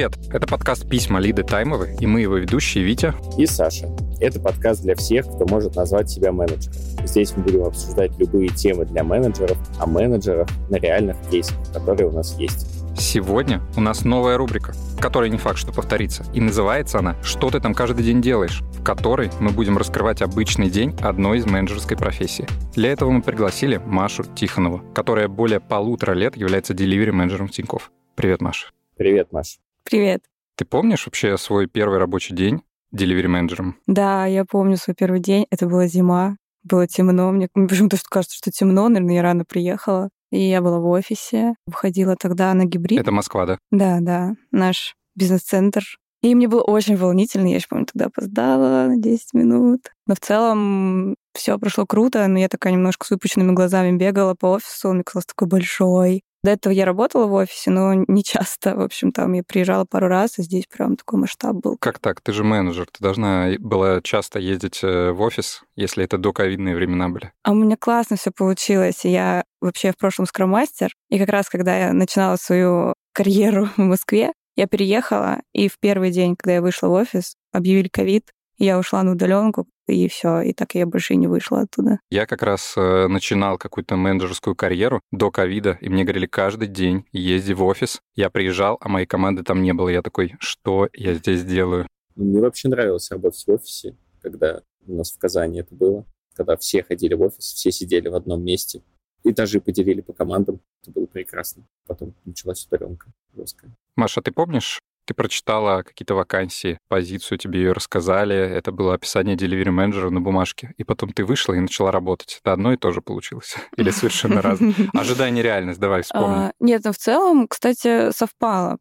привет! Это подкаст «Письма Лиды Таймовой», и мы его ведущие Витя и Саша. Это подкаст для всех, кто может назвать себя менеджером. Здесь мы будем обсуждать любые темы для менеджеров, о менеджерах на реальных кейсах, которые у нас есть. Сегодня у нас новая рубрика, которая не факт, что повторится. И называется она «Что ты там каждый день делаешь?», в которой мы будем раскрывать обычный день одной из менеджерской профессий. Для этого мы пригласили Машу Тихонову, которая более полутора лет является деливери-менеджером Тинькофф. Привет, Маша. Привет, Маша. Привет. Ты помнишь вообще свой первый рабочий день деливери-менеджером? Да, я помню свой первый день. Это была зима, было темно. Мне почему-то кажется, что темно. Наверное, я рано приехала. И я была в офисе. Выходила тогда на гибрид. Это Москва, да? Да, да. Наш бизнес-центр. И мне было очень волнительно. Я еще помню, тогда опоздала на 10 минут. Но в целом все прошло круто, но я такая немножко с выпущенными глазами бегала по офису. Он мне казался такой большой. До этого я работала в офисе, но не часто. В общем, там я приезжала пару раз, и здесь прям такой масштаб был. Как так? Ты же менеджер. Ты должна была часто ездить э, в офис, если это до ковидные времена были. А у меня классно все получилось. Я вообще в прошлом скромастер. И как раз, когда я начинала свою карьеру в Москве, я переехала, и в первый день, когда я вышла в офис, объявили ковид, я ушла на удаленку, и все, и так я больше и не вышла оттуда. Я как раз э, начинал какую-то менеджерскую карьеру до ковида, и мне говорили каждый день езди в офис. Я приезжал, а моей команды там не было. Я такой, что я здесь делаю? Мне вообще нравилось работать в офисе, когда у нас в Казани это было, когда все ходили в офис, все сидели в одном месте. Этажи поделили по командам. Это было прекрасно. Потом началась удаленка жесткая. Маша, ты помнишь, ты прочитала какие-то вакансии, позицию тебе ее рассказали, это было описание delivery менеджера на бумажке, и потом ты вышла и начала работать. Это одно и то же получилось? Или совершенно разное? Ожидание реальность, давай вспомним. А, нет, ну в целом, кстати, совпало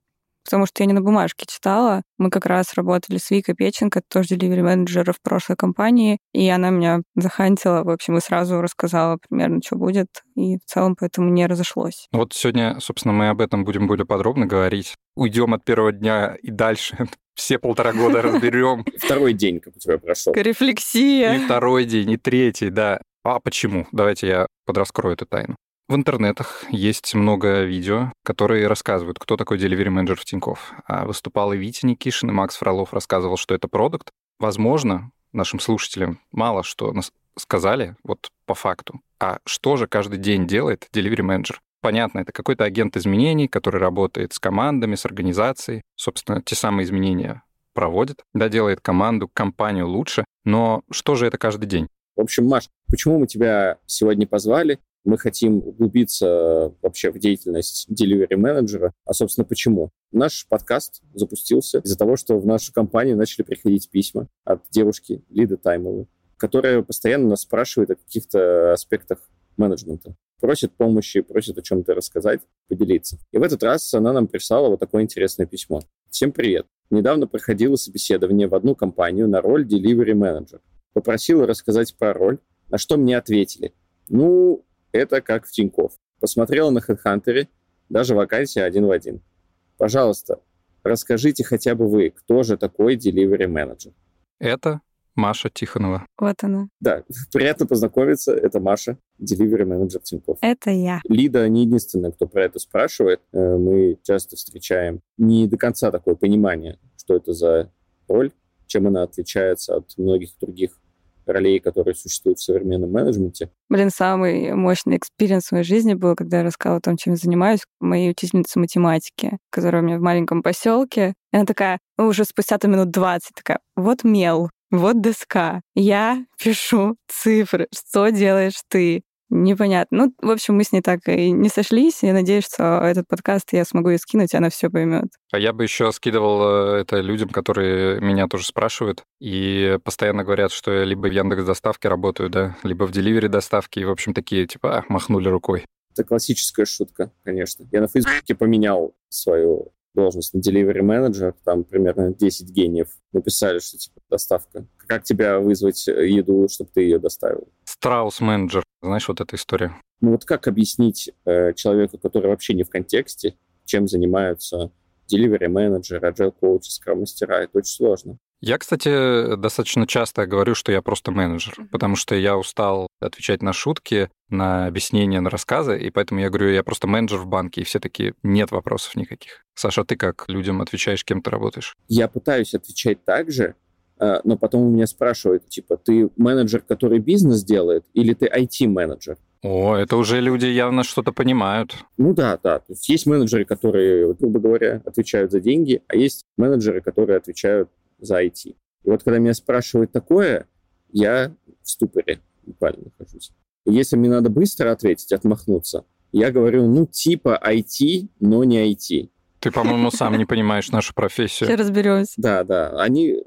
потому что я не на бумажке читала. Мы как раз работали с Викой Печенко, тоже деливери менеджер в прошлой компании, и она меня захантила, в общем, и сразу рассказала примерно, что будет, и в целом поэтому не разошлось. Вот сегодня, собственно, мы об этом будем более подробно говорить. Уйдем от первого дня и дальше все полтора года разберем. Второй день, как у тебя прошел. Рефлексия. И второй день, и третий, да. А почему? Давайте я подраскрою эту тайну. В интернетах есть много видео, которые рассказывают, кто такой delivery менеджер в Тинькофф. А выступал и Витя Никишин, и Макс Фролов рассказывал, что это продукт. Возможно, нашим слушателям мало что сказали вот по факту. А что же каждый день делает delivery менеджер? Понятно, это какой-то агент изменений, который работает с командами, с организацией. Собственно, те самые изменения проводит, да, делает команду, компанию лучше. Но что же это каждый день? В общем, Маш, почему мы тебя сегодня позвали? Мы хотим углубиться вообще в деятельность delivery менеджера. А, собственно, почему? Наш подкаст запустился из-за того, что в нашу компанию начали приходить письма от девушки Лиды Таймовой, которая постоянно нас спрашивает о каких-то аспектах менеджмента. Просит помощи, просит о чем-то рассказать, поделиться. И в этот раз она нам прислала вот такое интересное письмо. Всем привет. Недавно проходило собеседование в одну компанию на роль delivery менеджер. Попросила рассказать про роль, на что мне ответили. Ну, это как в Тинькофф. Посмотрела на HeadHunter, даже вакансия один в один. Пожалуйста, расскажите хотя бы вы, кто же такой delivery менеджер? Это Маша Тихонова. Вот она. Да, приятно познакомиться. Это Маша, delivery менеджер Тинькофф. Это я. Лида не единственная, кто про это спрашивает. Э, мы часто встречаем не до конца такое понимание, что это за роль, чем она отличается от многих других ролей, которые существуют в современном менеджменте. Блин, самый мощный experience в моей жизни был, когда я рассказала о том, чем я занимаюсь, моей учительнице математики, которая у меня в маленьком поселке. И она такая, уже спустя то минут 20, такая, вот мел, вот доска. Я пишу цифры. Что делаешь ты? Непонятно. Ну, в общем, мы с ней так и не сошлись. Я надеюсь, что этот подкаст я смогу ей скинуть, и она все поймет. А я бы еще скидывал э, это людям, которые меня тоже спрашивают и постоянно говорят, что я либо в Яндекс доставке работаю, да, либо в деливере доставки, и, в общем, такие, типа, а, махнули рукой. Это классическая шутка, конечно. Я на Фейсбуке поменял свою должность на delivery менеджер, там примерно 10 гениев написали, что типа доставка. Как тебя вызвать еду, чтобы ты ее доставил? Страус менеджер, знаешь, вот эта история. Ну вот как объяснить э, человеку, который вообще не в контексте, чем занимаются delivery менеджеры, agile коучи, скрам мастера, это очень сложно. Я, кстати, достаточно часто говорю, что я просто менеджер, потому что я устал отвечать на шутки, на объяснения, на рассказы, и поэтому я говорю, я просто менеджер в банке, и все таки нет вопросов никаких. Саша, ты как людям отвечаешь, кем ты работаешь? Я пытаюсь отвечать так же, но потом у меня спрашивают, типа, ты менеджер, который бизнес делает, или ты IT-менеджер? О, это уже люди явно что-то понимают. Ну да, да. То есть есть менеджеры, которые, грубо говоря, отвечают за деньги, а есть менеджеры, которые отвечают за IT. И вот когда меня спрашивают такое, я в ступоре буквально нахожусь. И если мне надо быстро ответить, отмахнуться, я говорю, ну, типа IT, но не IT. Ты, по-моему, сам не понимаешь нашу профессию. Все разберемся. Да, да. Они...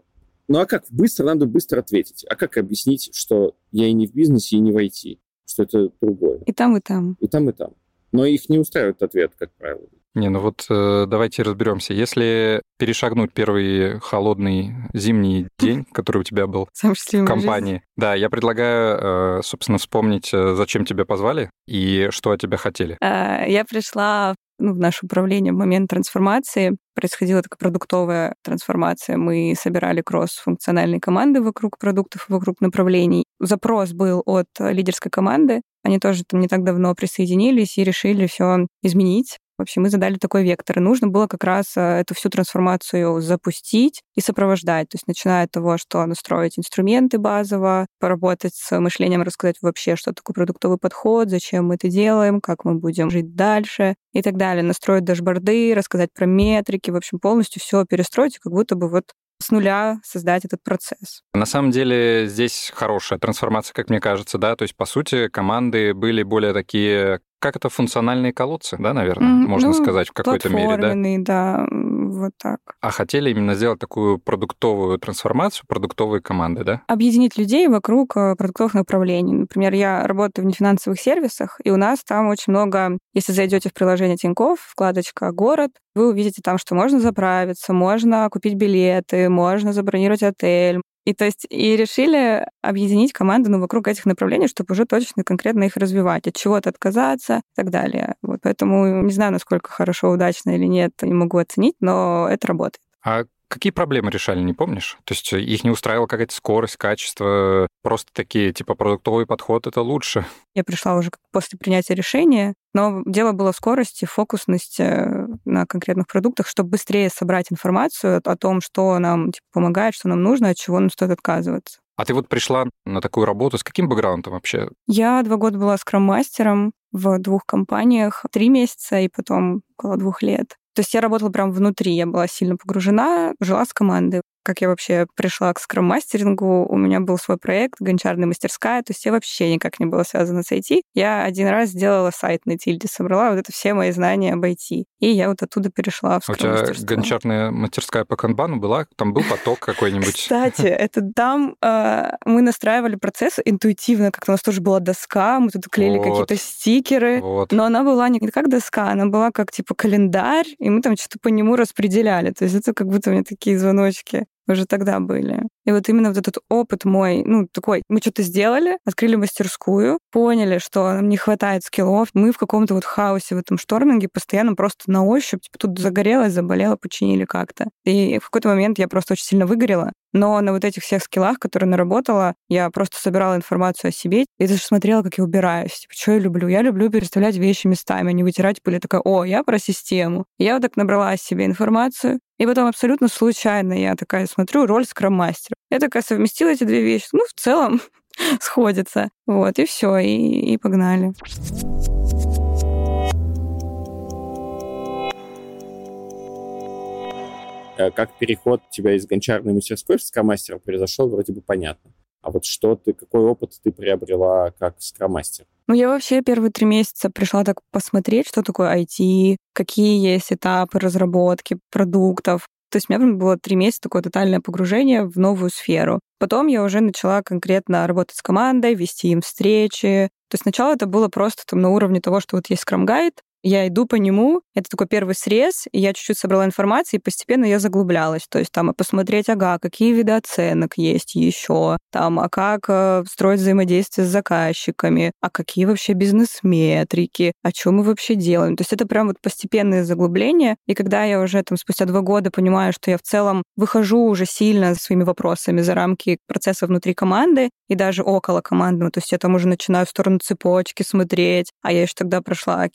Ну а как? Быстро надо быстро ответить. А как объяснить, что я и не в бизнесе, и не в IT? Что это другое? И там, и там. И там, и там. Но их не устраивает ответ, как правило. Не, ну вот э, давайте разберемся. Если перешагнуть первый холодный зимний день, который у тебя был в компании, да, я предлагаю, э, собственно, вспомнить, э, зачем тебя позвали и что от тебя хотели. А, я пришла ну, в наше управление в момент трансформации. Происходила такая продуктовая трансформация. Мы собирали кросс-функциональные команды вокруг продуктов, вокруг направлений. Запрос был от лидерской команды. Они тоже там не так давно присоединились и решили все изменить. В общем, мы задали такой вектор. И нужно было как раз э, эту всю трансформацию запустить и сопровождать. То есть начиная от того, что настроить инструменты базово, поработать с мышлением, рассказать вообще, что такое продуктовый подход, зачем мы это делаем, как мы будем жить дальше и так далее. Настроить дашборды, рассказать про метрики, в общем, полностью все перестроить, как будто бы вот с нуля создать этот процесс. На самом деле здесь хорошая трансформация, как мне кажется, да, то есть, по сути, команды были более такие как это функциональные колодцы, да, наверное, mm-hmm. можно ну, сказать в какой-то мере, да? да, вот так. А хотели именно сделать такую продуктовую трансформацию, продуктовые команды, да? Объединить людей вокруг э, продуктовых направлений. Например, я работаю в нефинансовых сервисах, и у нас там очень много, если зайдете в приложение Тинькофф, вкладочка «Город», вы увидите там, что можно заправиться, можно купить билеты, можно забронировать отель, и то есть и решили объединить команду ну, вокруг этих направлений, чтобы уже точно конкретно их развивать, от чего-то отказаться и так далее. Вот, поэтому не знаю, насколько хорошо, удачно или нет, не могу оценить, но это работает. А Какие проблемы решали, не помнишь? То есть их не устраивала какая-то скорость, качество, просто такие, типа, продуктовый подход — это лучше? Я пришла уже после принятия решения, но дело было в скорости, фокусности на конкретных продуктах, чтобы быстрее собрать информацию о том, что нам типа, помогает, что нам нужно, от чего нам стоит отказываться. А ты вот пришла на такую работу с каким бэкграундом вообще? Я два года была скрам-мастером в двух компаниях, три месяца и потом около двух лет. То есть я работала прям внутри, я была сильно погружена, жила с командой как я вообще пришла к скрам-мастерингу. У меня был свой проект «Гончарная мастерская», то есть я вообще никак не была связана с IT. Я один раз сделала сайт на тильде, собрала вот это все мои знания об IT. И я вот оттуда перешла в скрам У тебя гончарная мастерская по канбану была? Там был поток какой-нибудь? Кстати, это там э, мы настраивали процесс интуитивно, как-то у нас тоже была доска, мы тут клеили какие-то стикеры, но она была не как доска, она была как типа календарь, и мы там что-то по нему распределяли. То есть это как будто у меня такие звоночки уже тогда были. И вот именно вот этот опыт мой, ну, такой, мы что-то сделали, открыли мастерскую, поняли, что нам не хватает скиллов. Мы в каком-то вот хаосе в этом шторминге постоянно просто на ощупь, типа, тут загорелось, заболело, починили как-то. И в какой-то момент я просто очень сильно выгорела. Но на вот этих всех скиллах, которые наработала, я просто собирала информацию о себе и даже смотрела, как я убираюсь. Типа, что я люблю? Я люблю переставлять вещи местами, а не вытирать пыль. Я такая, о, я про систему. И я вот так набрала себе информацию, и потом абсолютно случайно я такая смотрю роль скрам-мастера. Я такая совместила эти две вещи. Ну, в целом сходится. Вот, и все, и, и погнали. Э, как переход тебя из гончарной мастерской в скромастера произошел, вроде бы понятно. А вот что ты, какой опыт ты приобрела как скромастер? Ну, я вообще первые три месяца пришла так посмотреть, что такое IT, какие есть этапы разработки продуктов. То есть у меня было три месяца такое тотальное погружение в новую сферу. Потом я уже начала конкретно работать с командой, вести им встречи. То есть сначала это было просто там на уровне того, что вот есть Guide, я иду по нему, это такой первый срез, и я чуть-чуть собрала информацию, и постепенно я заглублялась. То есть там и посмотреть, ага, какие виды оценок есть еще, там, а как э, строить взаимодействие с заказчиками, а какие вообще бизнес-метрики, а что мы вообще делаем. То есть это прям вот постепенное заглубление. И когда я уже там спустя два года понимаю, что я в целом выхожу уже сильно своими вопросами за рамки процесса внутри команды и даже около команды, то есть я там уже начинаю в сторону цепочки смотреть, а я еще тогда прошла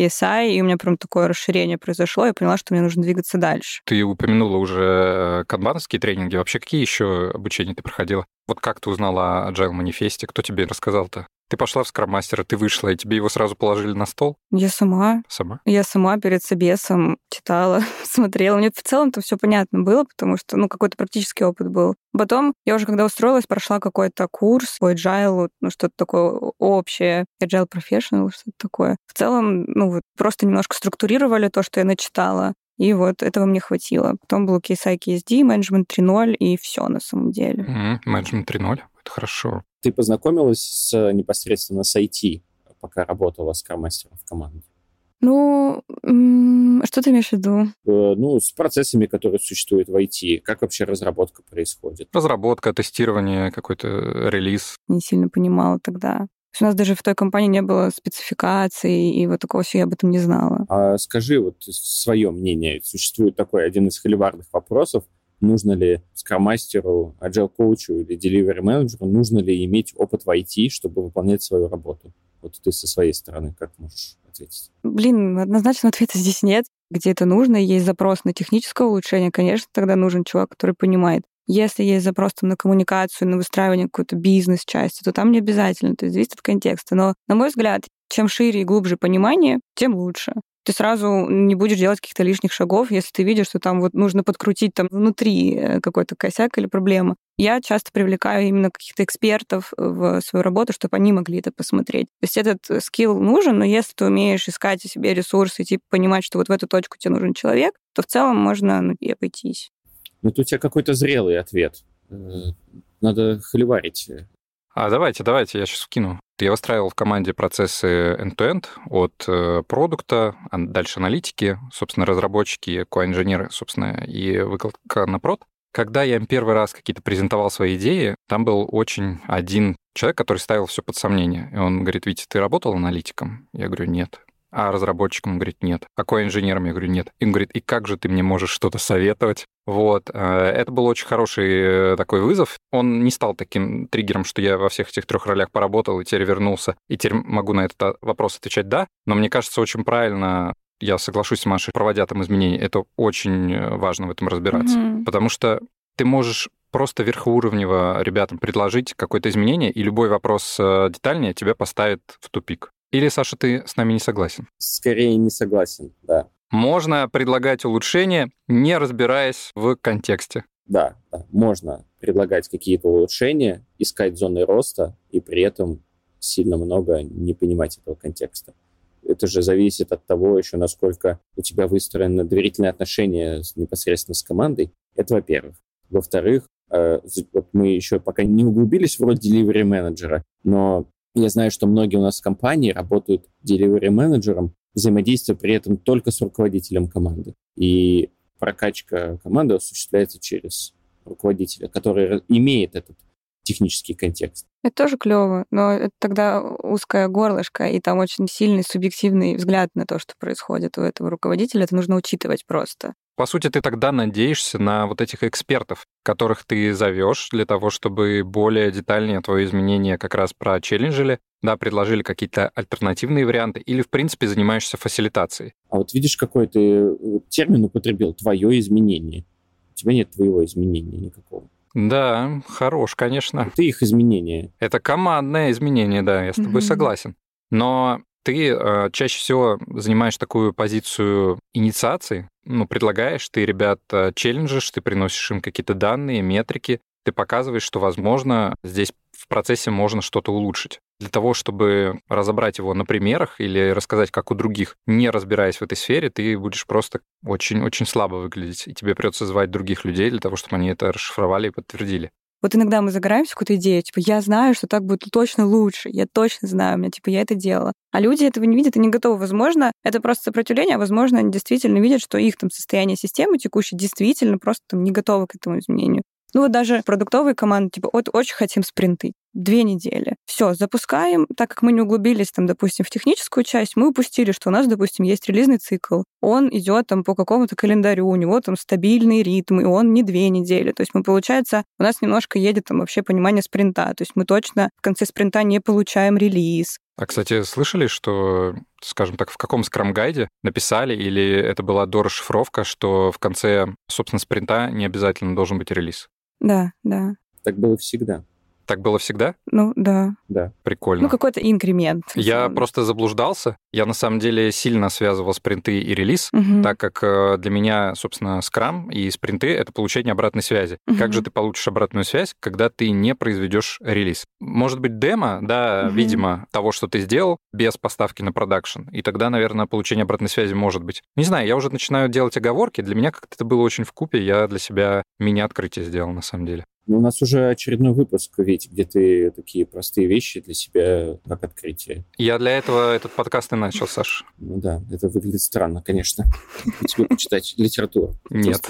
KSI, и у меня прям такое расширение произошло, я поняла, что мне нужно двигаться дальше. Ты упомянула уже э, канбановские тренинги. Вообще, какие еще обучения ты проходила? Вот как ты узнала о Agile манифесте? Кто тебе рассказал-то? Ты пошла в скрам-мастера, ты вышла, и тебе его сразу положили на стол? Я сама. Сама? Я сама перед собесом читала, смотрела. Мне в целом-то все понятно было, потому что, ну, какой-то практический опыт был. Потом я уже, когда устроилась, прошла какой-то курс по agile, ну, что-то такое общее, agile professional, что-то такое. В целом, ну, вот просто немножко структурировали то, что я начитала. И вот этого мне хватило. Потом был KSI, KSD, менеджмент 3.0, и все на самом деле. Менеджмент mm-hmm. 3.0, это хорошо. Ты познакомилась с, непосредственно с IT, пока работала с мастером в команде? Ну, что ты имеешь в виду? Э, ну, с процессами, которые существуют в IT. Как вообще разработка происходит? Разработка, тестирование, какой-то релиз. Не сильно понимала тогда. У нас даже в той компании не было спецификаций, и вот такого всего я об этом не знала. А скажи вот свое мнение. Существует такой один из холиварных вопросов. Нужно ли скромастеру, agile коучу или delivery менеджеру, нужно ли иметь опыт в IT, чтобы выполнять свою работу? Вот ты со своей стороны как можешь ответить? Блин, однозначно ответа здесь нет. Где это нужно, есть запрос на техническое улучшение, конечно, тогда нужен чувак, который понимает. Если есть запрос там, на коммуникацию, на выстраивание какой-то бизнес-части, то там не обязательно, то есть зависит от контекста. Но, на мой взгляд, чем шире и глубже понимание, тем лучше. Ты сразу не будешь делать каких-то лишних шагов, если ты видишь, что там вот нужно подкрутить там внутри э, какой-то косяк или проблема. Я часто привлекаю именно каких-то экспертов в свою работу, чтобы они могли это посмотреть. То есть этот скилл нужен, но если ты умеешь искать себе ресурсы, типа понимать, что вот в эту точку тебе нужен человек, то в целом можно ну, и обойтись. Ну, это у тебя какой-то зрелый ответ. Э, надо холиварить. А давайте, давайте, я сейчас вкину. Я выстраивал в команде процессы end-to-end от э, продукта, дальше аналитики, собственно, разработчики, ко-инженеры, собственно, и выкладка на прод. Когда я им первый раз какие-то презентовал свои идеи, там был очень один человек, который ставил все под сомнение. И он говорит, Витя, ты работал аналитиком? Я говорю, нет. А разработчикам, говорит, нет. А инженерам, я говорю, нет. И он говорит, и как же ты мне можешь что-то советовать? Вот. Э, это был очень хороший э, такой вызов. Он не стал таким триггером, что я во всех этих трех ролях поработал и теперь вернулся, и теперь могу на этот вопрос отвечать «да». Но мне кажется, очень правильно я соглашусь с Машей, проводя там изменения, это очень э, важно в этом разбираться. Mm-hmm. Потому что ты можешь просто верхоуровнево ребятам предложить какое-то изменение, и любой вопрос детальнее тебя поставит в тупик. Или, Саша, ты с нами не согласен? Скорее не согласен, да. Можно предлагать улучшения, не разбираясь в контексте. Да, да, можно предлагать какие-то улучшения, искать зоны роста и при этом сильно много не понимать этого контекста. Это же зависит от того еще, насколько у тебя выстроено доверительные отношения непосредственно с командой. Это во-первых. Во-вторых, э, вот мы еще пока не углубились в роль delivery менеджера, но я знаю, что многие у нас в компании работают delivery менеджером, взаимодействуя при этом только с руководителем команды. И прокачка команды осуществляется через руководителя, который имеет этот технический контекст. Это тоже клево, но это тогда узкое горлышко, и там очень сильный субъективный взгляд на то, что происходит у этого руководителя. Это нужно учитывать просто. По сути, ты тогда надеешься на вот этих экспертов, которых ты зовешь для того, чтобы более детальнее твое изменение как раз прочелленджили, да, предложили какие-то альтернативные варианты, или, в принципе, занимаешься фасилитацией. А вот видишь, какой ты э, термин употребил, твое изменение. У тебя нет твоего изменения никакого. Да, хорош, конечно. Это их изменение. Это командное изменение, да, я с тобой mm-hmm. согласен. Но ты э, чаще всего занимаешь такую позицию инициации, ну, предлагаешь, ты ребят челленджишь, ты приносишь им какие-то данные, метрики, ты показываешь, что, возможно, здесь в процессе можно что-то улучшить. Для того, чтобы разобрать его на примерах или рассказать, как у других, не разбираясь в этой сфере, ты будешь просто очень-очень слабо выглядеть, и тебе придется звать других людей для того, чтобы они это расшифровали и подтвердили. Вот иногда мы загораемся в какую-то идею, типа, я знаю, что так будет точно лучше, я точно знаю, у меня, типа, я это делала. А люди этого не видят и не готовы. Возможно, это просто сопротивление, а возможно, они действительно видят, что их там состояние системы текущей действительно просто там не готовы к этому изменению. Ну вот даже продуктовые команды, типа, вот очень хотим спринты. Две недели. Все, запускаем. Так как мы не углубились, там, допустим, в техническую часть, мы упустили, что у нас, допустим, есть релизный цикл. Он идет там по какому-то календарю, у него там стабильный ритм, и он не две недели. То есть мы, получается, у нас немножко едет там вообще понимание спринта. То есть мы точно в конце спринта не получаем релиз. А, кстати, слышали, что, скажем так, в каком скрам-гайде написали, или это была дорасшифровка, что в конце, собственно, спринта не обязательно должен быть релиз? Да, да. Так было всегда. Так было всегда? Ну, да. Да. Прикольно. Ну, какой-то инкремент. Я просто заблуждался. Я на самом деле сильно связывал спринты и релиз, Мгм. так как э, для меня, собственно, скрам и спринты — это получение обратной связи. Мгм. Как же ты получишь обратную связь, когда ты не произведешь релиз? Может быть, демо, да, Мгм. видимо, того, что ты сделал, без поставки на продакшн. И тогда, наверное, получение обратной связи может быть. Не знаю, я уже начинаю делать оговорки. Для меня как-то это было очень в купе. Я для себя мини-открытие сделал, на самом деле. У нас уже очередной выпуск, ведь где ты такие простые вещи для себя как открытие. Я для этого этот подкаст и начал, Саш. Ну да, это выглядит странно, конечно. Тебе почитать литературу. Нет.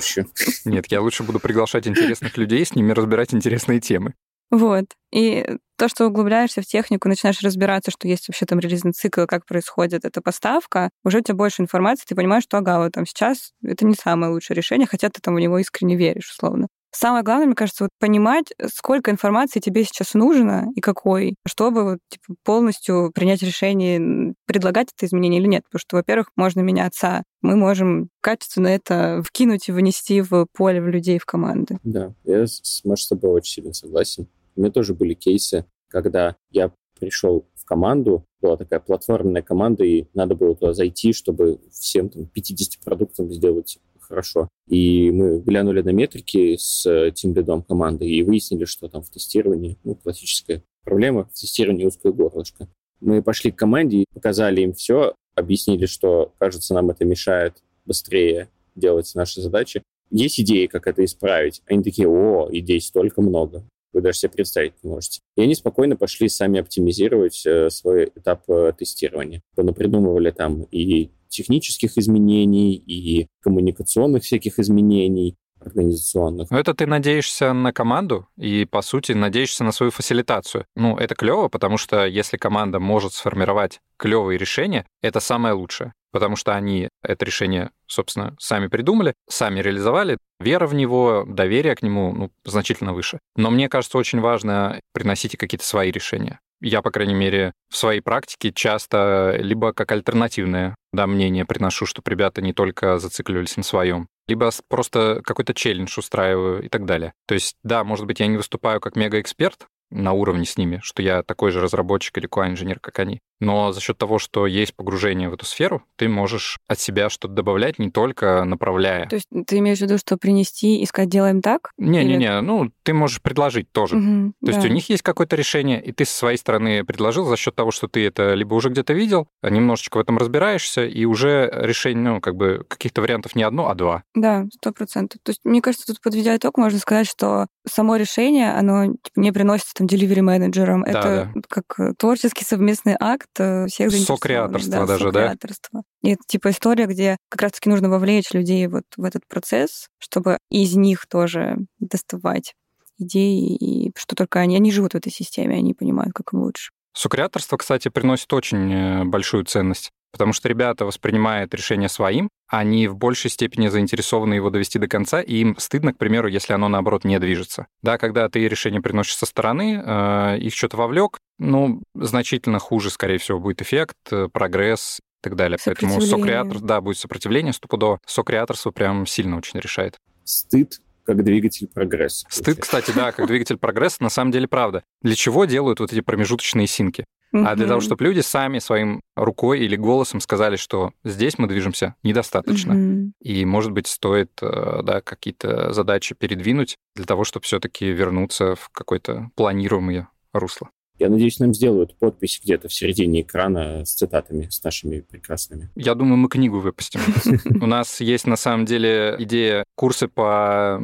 Нет, я лучше буду приглашать интересных людей, с ними разбирать интересные темы. Вот. И то, что углубляешься в технику, начинаешь разбираться, что есть вообще там релизный цикл, как происходит эта поставка, уже у тебя больше информации, ты понимаешь, что ага, вот там сейчас это не самое лучшее решение, хотя ты там в него искренне веришь, условно. Самое главное, мне кажется, вот понимать, сколько информации тебе сейчас нужно и какой, чтобы вот, типа, полностью принять решение, предлагать это изменение или нет. Потому что, во-первых, можно меняться. Мы можем качественно это вкинуть и вынести в поле в людей, в команды. Да, я Машей с тобой очень сильно согласен. У меня тоже были кейсы, когда я пришел в команду, была такая платформенная команда, и надо было туда зайти, чтобы всем там 50 продуктам сделать хорошо. И мы глянули на метрики с э, тимлидом команды и выяснили, что там в тестировании, ну, классическая проблема, в тестировании узкое горлышко. Мы пошли к команде показали им все, объяснили, что, кажется, нам это мешает быстрее делать наши задачи. Есть идеи, как это исправить. Они такие, о, идей столько много. Вы даже себе представить не можете. И они спокойно пошли сами оптимизировать э, свой этап э, тестирования. Придумывали там и технических изменений, и коммуникационных всяких изменений организационных. Но это ты надеешься на команду и, по сути, надеешься на свою фасилитацию. Ну, это клево, потому что если команда может сформировать клевые решения, это самое лучшее. Потому что они это решение, собственно, сами придумали, сами реализовали. Вера в него, доверие к нему ну, значительно выше. Но мне кажется, очень важно приносить какие-то свои решения. Я, по крайней мере, в своей практике часто либо как альтернативное да, мнение приношу, чтобы ребята не только зацикливались на своем, либо просто какой-то челлендж устраиваю и так далее. То есть, да, может быть, я не выступаю как мега-эксперт на уровне с ними, что я такой же разработчик или QA-инженер, как они. Но за счет того, что есть погружение в эту сферу, ты можешь от себя что-то добавлять, не только направляя. То есть ты имеешь в виду, что принести и сказать, делаем так? Не-не-не, ну, ты можешь предложить тоже. Мгм, То есть да. у них есть какое-то решение, и ты со своей стороны предложил за счет того, что ты это либо уже где-то видел, немножечко в этом разбираешься, и уже решение, ну, как бы каких-то вариантов не одно, а два. Да, сто процентов. То есть, мне кажется, тут подведя итог, можно сказать, что само решение, оно типа, не приносится там delivery менеджерам. Да, это как э, творческий совместный акт э, всех. Сокреаторство даже, да? сокреаторство. И это типа история, где как раз-таки нужно вовлечь людей вот в этот процесс, чтобы из них тоже доставать идеи, и что только они, они живут в этой системе, они понимают, как им лучше. Сукреаторство, кстати, приносит очень э, большую ценность, потому что ребята воспринимают решение своим, они в большей степени заинтересованы его довести до конца, и им стыдно, к примеру, если оно, наоборот, не движется. Да, когда ты решение приносишь со стороны, э, их что-то вовлек, ну, значительно хуже, скорее всего, будет эффект, э, прогресс и так далее. Поэтому сокреатор, да, будет сопротивление стопудово. Сокреаторство прям сильно очень решает. Стыд как двигатель прогресса. Стыд, кстати, да, как двигатель прогресса, на самом деле правда. Для чего делают вот эти промежуточные синки? А для того, чтобы люди сами своим рукой или голосом сказали, что здесь мы движемся недостаточно. И, может быть, стоит э, да, какие-то задачи передвинуть для того, чтобы все-таки вернуться в какое-то планируемое русло. Я надеюсь, нам сделают подпись где-то в середине экрана с цитатами, с нашими прекрасными. Я думаю, мы книгу выпустим. У нас есть, на самом деле, идея курсы по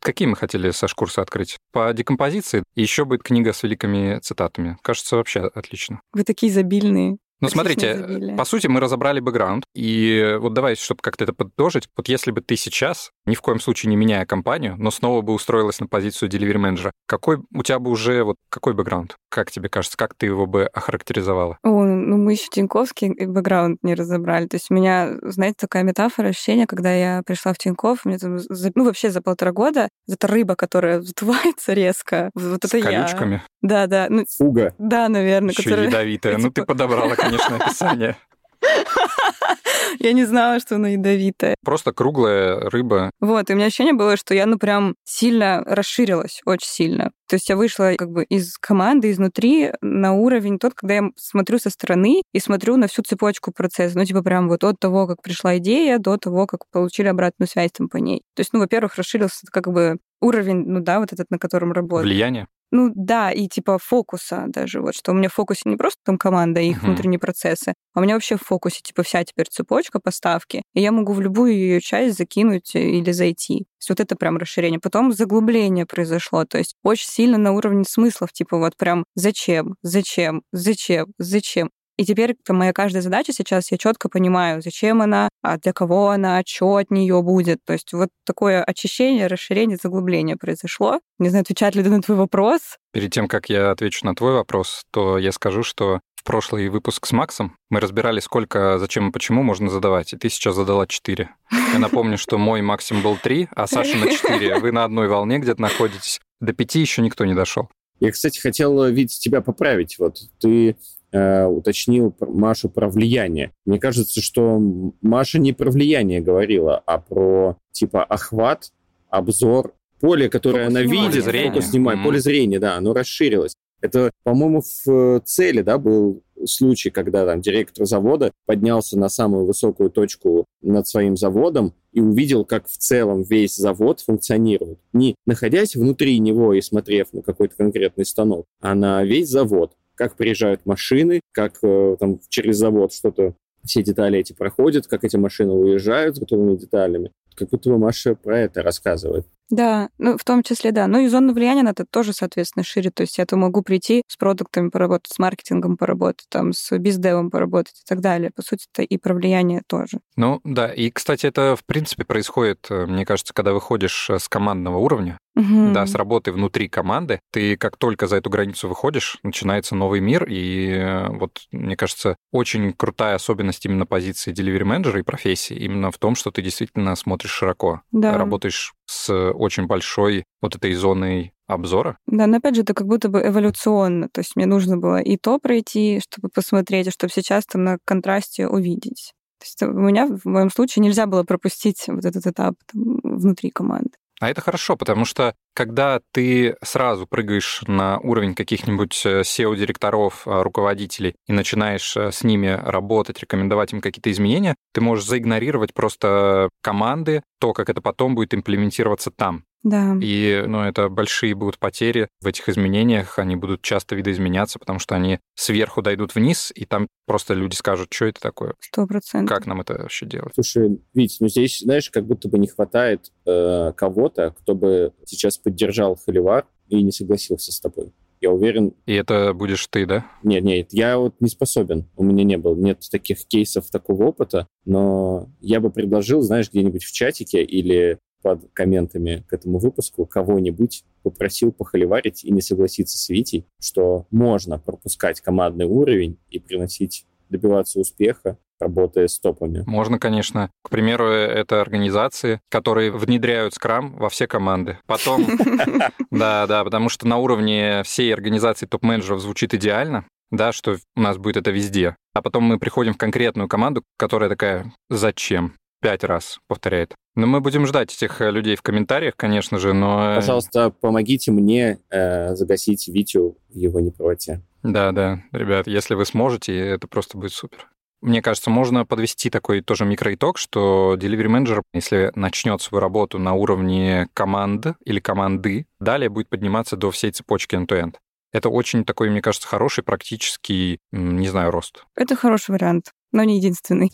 Какие мы хотели, Саш, курсы открыть? По декомпозиции. еще будет книга с великими цитатами. Кажется, вообще отлично. Вы такие изобильные. Ну, смотрите, по сути, мы разобрали бэкграунд, и вот давай, чтобы как-то это подытожить, вот если бы ты сейчас, ни в коем случае не меняя компанию, но снова бы устроилась на позицию delivery менеджера, какой у тебя бы уже, вот какой бэкграунд? Как тебе кажется, как ты его бы охарактеризовала? О, ну мы еще Тиньковский бэкграунд не разобрали. То есть у меня, знаете, такая метафора, ощущение, когда я пришла в Тиньков, мне там, ну вообще за полтора года, это рыба, которая вздувается резко. Вот С это колючками? я. Да, да. Ну, Фуга. да, наверное. Еще которая- ядовитая. Ну, ты типа- подобрала, конечно, описание. Я не знала, что она ядовитая. Просто круглая рыба. Вот, и у меня ощущение было, что я, ну, прям сильно расширилась, очень сильно. То есть я вышла как бы из команды, изнутри на уровень тот, когда я смотрю со стороны и смотрю на всю цепочку процесса. Ну, типа прям вот от того, как пришла идея, до того, как получили обратную связь там по ней. То есть, ну, во-первых, расширился как бы уровень, ну да, вот этот, на котором работаю. Влияние. Ну да, и типа фокуса даже, вот что у меня в фокусе не просто там команда и их Мгм. внутренние процессы, а у меня вообще в фокусе типа вся теперь цепочка поставки, и я могу в любую ее часть закинуть э, или зайти. То есть вот это прям расширение. Потом заглубление произошло, то есть очень сильно на уровне смыслов, типа вот прям зачем, зачем, зачем, зачем. И теперь моя каждая задача сейчас, я четко понимаю, зачем она, а для кого она, что от нее будет. То есть вот такое очищение, расширение, заглубление произошло. Не знаю, отвечает ли на твой вопрос. Перед тем, как я отвечу на твой вопрос, то я скажу, что в прошлый выпуск с Максом мы разбирали, сколько, зачем и почему можно задавать, и ты сейчас задала 4. Я напомню, что мой максимум был 3, а Саша на 4. Вы на одной волне где-то находитесь. До 5 еще никто не дошел. Я, кстати, хотел, Вить, тебя поправить. Вот ты э, уточнил Машу про влияние. Мне кажется, что Маша не про влияние говорила, а про типа охват, обзор, поле, которое Фокус она внимания, видит, Поле зрения. фокус внимания, Мгм. поле зрения, да, оно расширилось. Это, по-моему, в э, цели, да, был случай, когда там директор завода поднялся на самую высокую точку над своим заводом и увидел, как в целом весь завод функционирует. Не находясь внутри него и смотрев на какой-то конкретный станок, а на весь завод. Как приезжают машины, как э, там через завод что-то, все детали эти проходят, как эти машины уезжают с готовыми деталями. Как будто бы Маша про это рассказывает. Да, ну в том числе, да. Ну и зона влияния на это тоже, соответственно, шире. То есть я то могу прийти с продуктами поработать, с маркетингом поработать, там, с бездевом поработать и так далее. По сути, это и про влияние тоже. Ну да, и, кстати, это, в принципе, происходит, э, мне кажется, когда выходишь э, с командного уровня, Мгм. да, с работы внутри команды, ты как только за эту границу выходишь, начинается новый мир, и э, вот, мне кажется, очень крутая особенность именно позиции delivery менеджера и профессии именно в том, что ты действительно смотришь широко, Да. работаешь с очень большой вот этой зоной обзора. Да, но опять же, это как будто бы эволюционно. То есть мне нужно было и то пройти, чтобы посмотреть, и чтобы сейчас там на контрасте увидеть. То есть у меня, в моем случае, нельзя было пропустить вот этот этап там, внутри команды. А это хорошо, потому что когда ты сразу прыгаешь на уровень каких-нибудь э, SEO-директоров, э, руководителей и начинаешь э, с ними работать, рекомендовать им какие-то изменения, ты можешь заигнорировать просто команды, то, как это потом будет имплементироваться там. Да. И ну, это большие будут потери в этих изменениях, они будут часто видоизменяться, потому что они сверху дойдут вниз, и там просто люди скажут, что это такое, Сто процентов. как нам это вообще делать. Слушай, Вить, ну здесь, знаешь, как будто бы не хватает э, кого-то, кто бы сейчас поддержал Холивар и не согласился с тобой. Я уверен, И это будешь ты, да? нет, нет, я вот не способен, у меня не было, нет таких кейсов, такого опыта, но я бы предложил, знаешь, где-нибудь в чатике или под комментами к этому выпуску кого-нибудь попросил похоливарить и не согласиться с Витей, что можно пропускать командный уровень и приносить, добиваться успеха, работая с топами. Можно, конечно. К примеру, это организации, которые внедряют скрам во все команды. Потом, да, да, потому что на уровне всей организации топ-менеджеров звучит идеально, да, что у нас будет это везде. А потом мы приходим в конкретную команду, которая такая «Зачем?» Пять раз повторяет. Но мы будем ждать этих э, людей в комментариях, конечно же, но... э, Пожалуйста, помогите мне э, загасить Витю в его неправоте. Да, да, ребят, если вы сможете, это просто будет супер. Мне кажется, можно подвести такой тоже микроитог, что delivery менеджер, если начнет свою работу на уровне команд или команды, далее будет подниматься до всей цепочки end-to-end. Это очень такой, мне кажется, хороший практический, не знаю, рост. Это хороший вариант, но не единственный.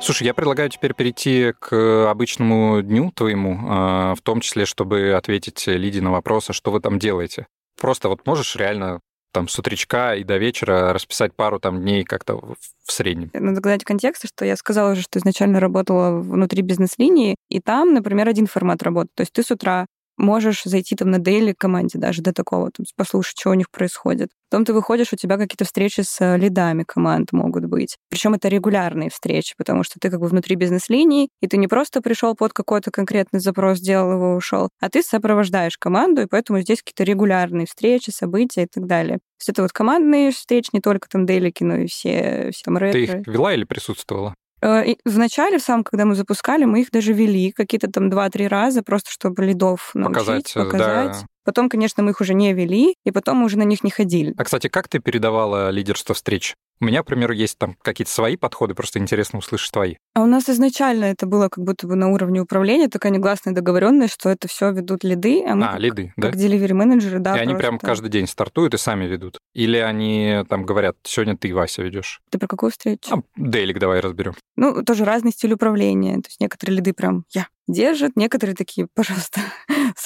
Слушай, я предлагаю теперь перейти к обычному дню твоему, а, в том числе, чтобы ответить Лиде на вопрос, а что вы там делаете. Просто вот можешь реально там с утречка и до вечера расписать пару там дней как-то в среднем. Надо сказать контекст, что я сказала уже, что изначально работала внутри бизнес-линии, и там, например, один формат работы. То есть ты с утра можешь зайти там на дейли команде даже до такого, там, послушать, что у них происходит. Потом ты выходишь, у тебя какие-то встречи с э, лидами команд могут быть. Причем это регулярные встречи, потому что ты как бы внутри бизнес-линии, и ты не просто пришел под какой-то конкретный запрос, сделал его, ушел, а ты сопровождаешь команду, и поэтому здесь какие-то регулярные встречи, события и так далее. То есть это вот командные встречи, не только там дейлики, но и все, все там ретро. Ты их вела или присутствовала? Э, и в начале, в самом, когда мы запускали, мы их даже вели какие-то там два-три раза, просто чтобы лидов научить, показать. показать. Да. Потом, конечно, мы их уже не вели, и потом мы уже на них не ходили. А, кстати, как ты передавала лидерство встреч? У меня, к примеру, есть там какие-то свои подходы, просто интересно услышать твои. А у нас изначально это было как будто бы на уровне управления, такая негласная договоренность, что это все ведут лиды, а мы а, как, лиды, да? как delivery менеджеры, да. И они прям каждый день стартуют и сами ведут. Или они там говорят, сегодня ты, Вася, ведешь. Ты про какую встречу? А, Дейлик давай разберем. Ну, тоже разный стиль управления. То есть некоторые лиды прям я держат, некоторые такие, пожалуйста,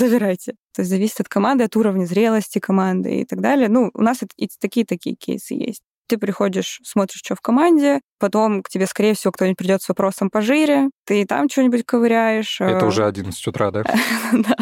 забирайте. То есть зависит от команды, от уровня зрелости команды и так далее. Ну, у нас и такие-такие кейсы есть ты приходишь, смотришь, что в команде, потом к тебе, скорее всего, кто-нибудь придет с вопросом по жире, ты там что-нибудь ковыряешь. Это э, уже 11 утра, да? Да.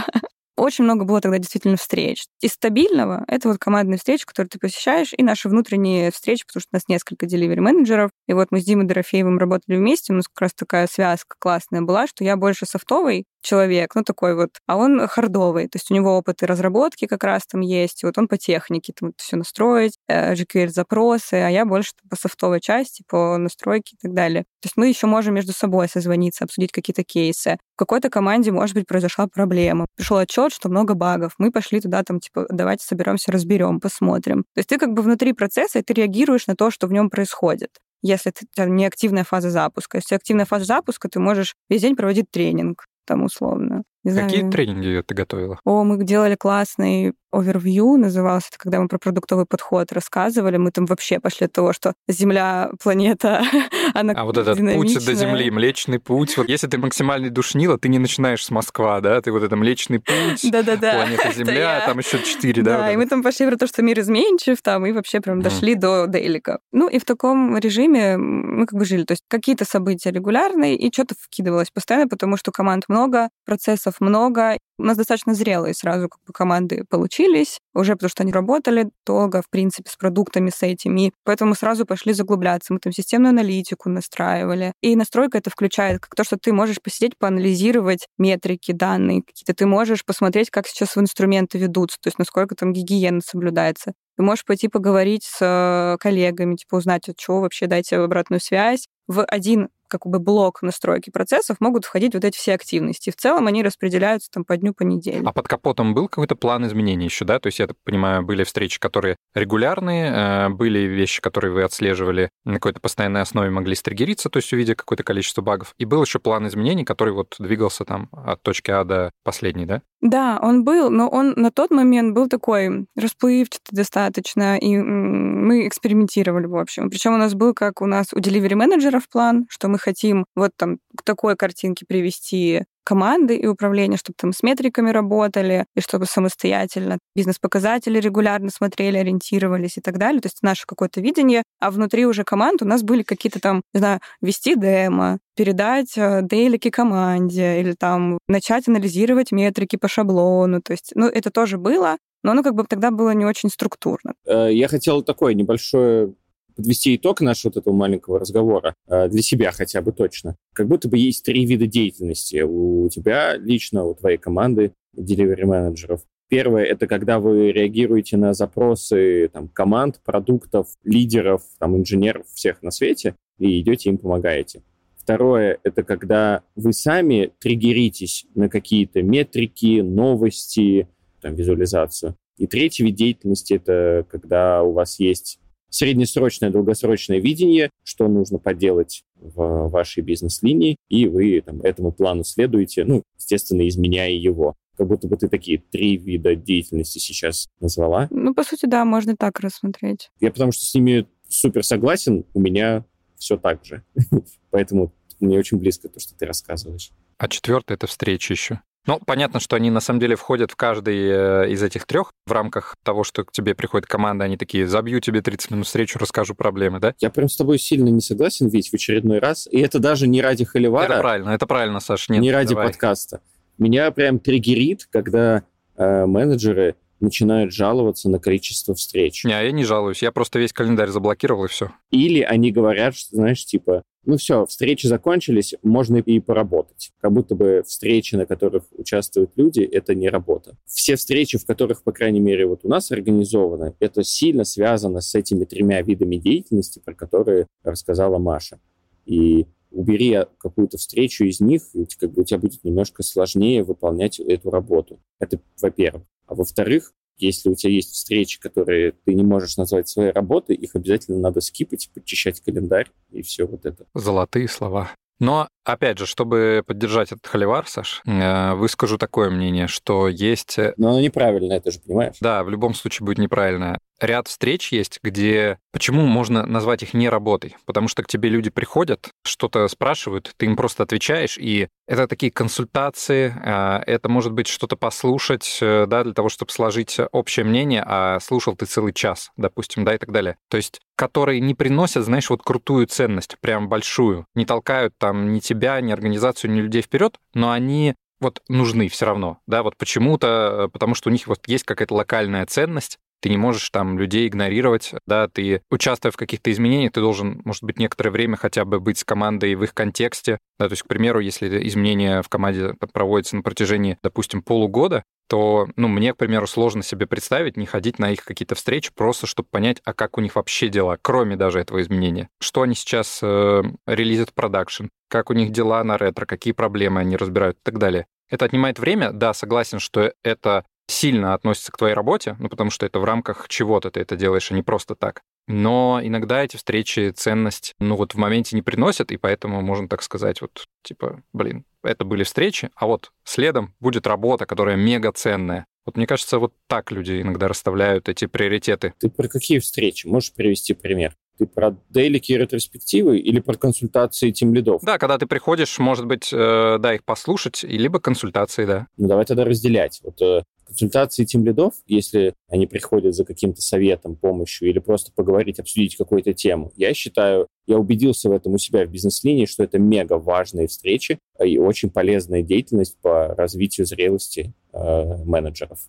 Очень много было тогда действительно встреч. Из стабильного — это вот командные встречи, которые ты посещаешь, и наши внутренние встречи, потому что у нас несколько delivery менеджеров и вот мы с Димой Дорофеевым работали вместе, у нас как раз такая связка классная была, что я больше софтовый, человек, ну такой вот, а он хардовый, то есть у него опыт и разработки как раз там есть, и вот он по технике там все настроить, GQL-запросы, э, а я больше по софтовой части, по настройке и так далее. То есть мы еще можем между собой созвониться, обсудить какие-то кейсы. Какой-то команде, может быть, произошла проблема. Пришел отчет, что много багов. Мы пошли туда, там, типа, давайте соберемся, разберем, посмотрим. То есть ты как бы внутри процесса, и ты реагируешь на то, что в нем происходит если это не активная фаза запуска. Если активная фаза запуска, ты можешь весь день проводить тренинг там условно. Не Какие знаю. тренинги ты готовила? О, мы делали классный Overview назывался, это когда мы про продуктовый подход рассказывали, мы там вообще пошли от того, что Земля, планета, она А вот этот путь до Земли, Млечный путь, вот если ты максимальный душнила, ты не начинаешь с Москва, да, ты вот это Млечный путь, Да-да-да. планета Земля, там еще четыре, да? Да, и мы там пошли про то, что мир изменчив, там, и вообще прям дошли до Дейлика. Ну, и в таком режиме мы как бы жили, то есть какие-то события регулярные, и что-то вкидывалось постоянно, потому что команд много, процессов много, у нас достаточно зрелые сразу как бы команды получились, уже потому что они работали долго, в принципе, с продуктами, с этими, поэтому сразу пошли заглубляться. Мы там системную аналитику настраивали. И настройка это включает как то, что ты можешь посидеть, поанализировать метрики, данные какие-то. Ты можешь посмотреть, как сейчас в инструменты ведутся, то есть насколько там гигиена соблюдается. Ты можешь пойти поговорить с э, коллегами, типа узнать, от чего вообще, дайте обратную связь. В один как бы блок настройки процессов могут входить вот эти все активности. В целом они распределяются там по дню, по неделе. А под капотом был какой-то план изменений еще, да? То есть, я так понимаю, были встречи, которые регулярные, э, были вещи, которые вы отслеживали на какой-то постоянной основе, могли стригериться, то есть увидя какое-то количество багов. И был еще план изменений, который вот двигался там от точки А до последней, да? Да, он был, но он на тот момент был такой расплывчатый достаточно, и мы экспериментировали, в общем. Причем у нас был, как у нас у delivery менеджеров план, что мы хотим вот там к такой картинке привести команды и управления, чтобы там с метриками работали, и чтобы самостоятельно бизнес-показатели регулярно смотрели, ориентировались и так далее. То есть наше какое-то видение. А внутри уже команд у нас были какие-то там, не знаю, вести демо, передать э, дейлики команде или там начать анализировать метрики по шаблону. То есть, ну, это тоже было, но оно как бы тогда было не очень структурно. Э, я хотел такое небольшое подвести итог нашего вот этого маленького разговора, э, для себя хотя бы точно. Как будто бы есть три вида деятельности у тебя лично, у твоей команды delivery менеджеров. Первое — это когда вы реагируете на запросы там, команд, продуктов, лидеров, там, инженеров всех на свете и идете им помогаете. Второе — это когда вы сами триггеритесь на какие-то метрики, новости, там, визуализацию. И третий вид деятельности — это когда у вас есть среднесрочное, долгосрочное видение, что нужно поделать в вашей бизнес-линии, и вы там, этому плану следуете, ну, естественно, изменяя его. Как будто бы ты такие три вида деятельности сейчас назвала. Ну, по сути, да, можно так рассмотреть. Я потому что с ними супер согласен, у меня все так же. Поэтому мне очень близко то, что ты рассказываешь. А четвертое — это встреча еще. Ну, понятно, что они на самом деле входят в каждый э, из этих трех в рамках того, что к тебе приходит команда, они такие, забью тебе 30 минут встречу, расскажу проблемы, да? Я прям с тобой сильно не согласен, ведь в очередной раз. И это даже не ради холивара. Это правильно, это правильно, Саш. Нет, не ради давай. подкаста. Меня прям триггерит, когда э, менеджеры начинают жаловаться на количество встреч. Не, я не жалуюсь, я просто весь календарь заблокировал и все. Или они говорят, что, знаешь, типа, ну все, встречи закончились, можно и поработать. Как будто бы встречи, на которых участвуют люди, это не работа. Все встречи, в которых, по крайней мере, вот у нас организованы, это сильно связано с этими тремя видами деятельности, про которые рассказала Маша. И убери какую-то встречу из них, и как бы у тебя будет немножко сложнее выполнять эту работу. Это во-первых. А во-вторых, если у тебя есть встречи, которые ты не можешь назвать своей работой, их обязательно надо скипать, подчищать календарь и все вот это. Золотые слова. Но, опять же, чтобы поддержать этот холивар, Саш, э, выскажу такое мнение, что есть... Э, Но оно неправильное, ты же понимаешь? Да, в любом случае будет неправильное ряд встреч есть, где... Почему можно назвать их не работой? Потому что к тебе люди приходят, что-то спрашивают, ты им просто отвечаешь, и это такие консультации, а, это может быть что-то послушать, э, да, для того, чтобы сложить общее мнение, а слушал ты целый час, допустим, да, и так далее. То есть которые не приносят, знаешь, вот крутую ценность, прям большую, не толкают там ни тебя, ни организацию, ни людей вперед, но они вот нужны все равно, да, вот почему-то, э, потому что у них вот есть какая-то локальная ценность, ты не можешь там людей игнорировать, да, ты, участвуя в каких-то изменениях, ты должен, может быть, некоторое время хотя бы быть с командой в их контексте, да, то есть, к примеру, если изменения в команде проводятся на протяжении, допустим, полугода, то, ну, мне, к примеру, сложно себе представить не ходить на их какие-то встречи, просто чтобы понять, а как у них вообще дела, кроме даже этого изменения. Что они сейчас э, релизят в продакшн, как у них дела на ретро, какие проблемы они разбирают и так далее. Это отнимает время, да, согласен, что это сильно относится к твоей работе, ну, потому что это в рамках чего-то ты это делаешь, а не просто так. Но иногда эти встречи ценность, ну, вот в моменте не приносят, и поэтому можно так сказать, вот, типа, блин, это были встречи, а вот следом будет работа, которая мега ценная. Вот мне кажется, вот так люди иногда расставляют эти приоритеты. Ты про какие встречи? Можешь привести пример? Ты про дейлики и ретроспективы или про консультации тем лидов? Да, когда ты приходишь, может быть, э, да, их послушать, и либо консультации, да. Ну, давай тогда разделять. Вот э, консультации тем лидов, если они приходят за каким-то советом, помощью или просто поговорить, обсудить какую-то тему, я считаю, я убедился в этом у себя в бизнес-линии, что это мега важные встречи и очень полезная деятельность по развитию зрелости э, менеджеров.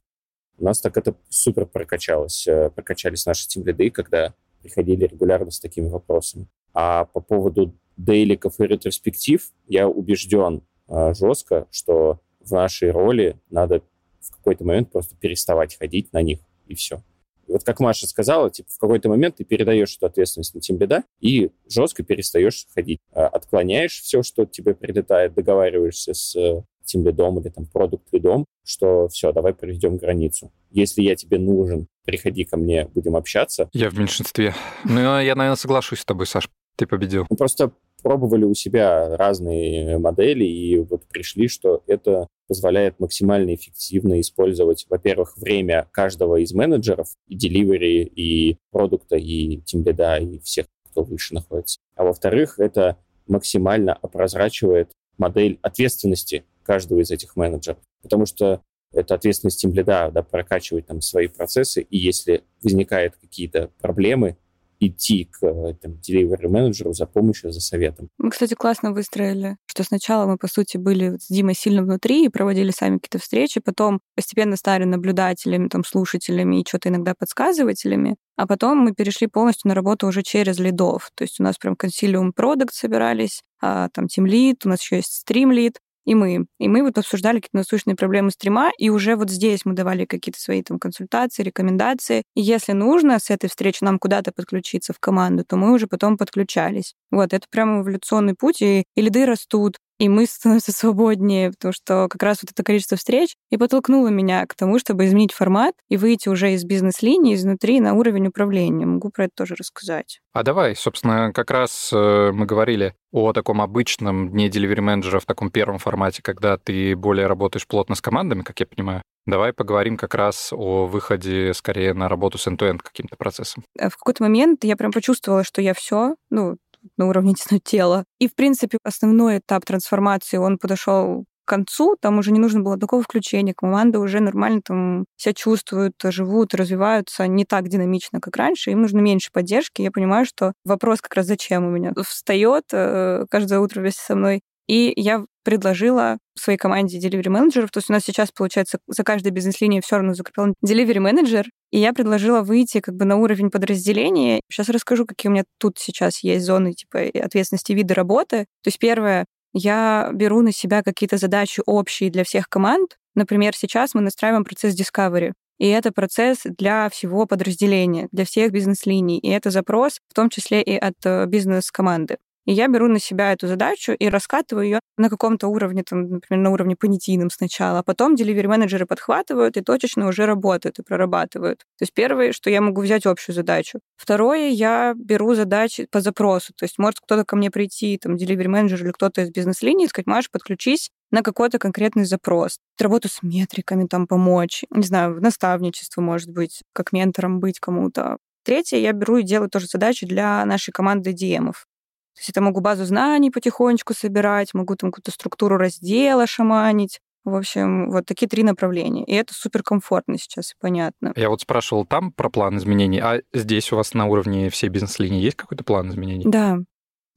У нас так это супер прокачалось, э, прокачались наши тем лиды, когда приходили регулярно с такими вопросами. А по поводу дейликов и ретроспектив я убежден э, жестко, что в нашей роли надо в какой-то момент просто переставать ходить на них, и все. И вот как Маша сказала, типа, в какой-то момент ты передаешь эту ответственность на тимбеда и жестко перестаешь ходить. А, отклоняешь все, что тебе прилетает, договариваешься с э, тимлидом или там продукт-лидом, что все, давай проведем границу. Если я тебе нужен, приходи ко мне, будем общаться. Я в меньшинстве. Ну, я, наверное, соглашусь с тобой, Саш. Ты победил. Мы просто пробовали у себя разные модели и вот пришли, что это позволяет максимально эффективно использовать, во-первых, время каждого из менеджеров, и delivery, и продукта, и тимлида, и всех, кто выше находится. А во-вторых, это максимально опрозрачивает модель ответственности каждого из этих менеджеров. Потому что это ответственность тимлида, да, прокачивать там свои процессы, и если возникают какие-то проблемы, идти к э, там, delivery менеджеру за помощью, за советом. Мы, кстати, классно выстроили, что сначала мы, по сути, были с Димой сильно внутри и проводили сами какие-то встречи, потом постепенно стали наблюдателями, там, слушателями и что-то иногда подсказывателями, а потом мы перешли полностью на работу уже через лидов. То есть у нас прям консилиум продукт собирались, а, там тим лид, у нас еще есть стрим лид, и мы. И мы вот обсуждали какие-то насущные проблемы стрима, и уже вот здесь мы давали какие-то свои там консультации, рекомендации. И если нужно с этой встречи нам куда-то подключиться в команду, то мы уже потом подключались. Вот, это прямо эволюционный путь, и, и лиды растут, и мы становимся свободнее, потому что как раз вот это количество встреч и подтолкнуло меня к тому, чтобы изменить формат и выйти уже из бизнес-линии, изнутри на уровень управления. Могу про это тоже рассказать. А давай, собственно, как раз э, мы говорили о таком обычном дне delivery менеджера в таком первом формате, когда ты более работаешь плотно с командами, как я понимаю. Давай поговорим как раз о выходе скорее на работу с end-to-end каким-то процессом. Э, в какой-то момент я прям почувствовала, что я все, ну, на уровне, тела. И, в принципе, основной этап трансформации, он подошел к концу, там уже не нужно было такого включения, команды уже нормально там себя чувствуют, живут, развиваются не так динамично, как раньше, им нужно меньше поддержки. Я понимаю, что вопрос как раз зачем у меня встает э, каждое утро вместе со мной. И я предложила своей команде delivery менеджеров, то есть у нас сейчас, получается, за каждой бизнес-линией все равно закреплен delivery менеджер, и я предложила выйти как бы на уровень подразделения. Сейчас расскажу, какие у меня тут сейчас есть зоны типа ответственности вида работы. То есть первое, я беру на себя какие-то задачи общие для всех команд. Например, сейчас мы настраиваем процесс Discovery. И это процесс для всего подразделения, для всех бизнес-линий. И это запрос в том числе и от э, бизнес-команды. И я беру на себя эту задачу и раскатываю ее на каком-то уровне, там, например, на уровне понятийном сначала, а потом delivery-менеджеры подхватывают и точечно уже работают и прорабатывают. То есть первое, что я могу взять общую задачу. Второе, я беру задачи по запросу. То есть может кто-то ко мне прийти, там, delivery-менеджер или кто-то из бизнес-линии, сказать, Маш, подключись на какой-то конкретный запрос. Работу с метриками там помочь, не знаю, наставничество, может быть, как ментором быть кому-то. Третье, я беру и делаю тоже задачи для нашей команды DM. То есть это могу базу знаний потихонечку собирать, могу там какую-то структуру раздела шаманить. В общем, вот такие три направления. И это суперкомфортно сейчас, понятно. Я вот спрашивал там про план изменений, а здесь у вас на уровне всей бизнес-линии есть какой-то план изменений? Да,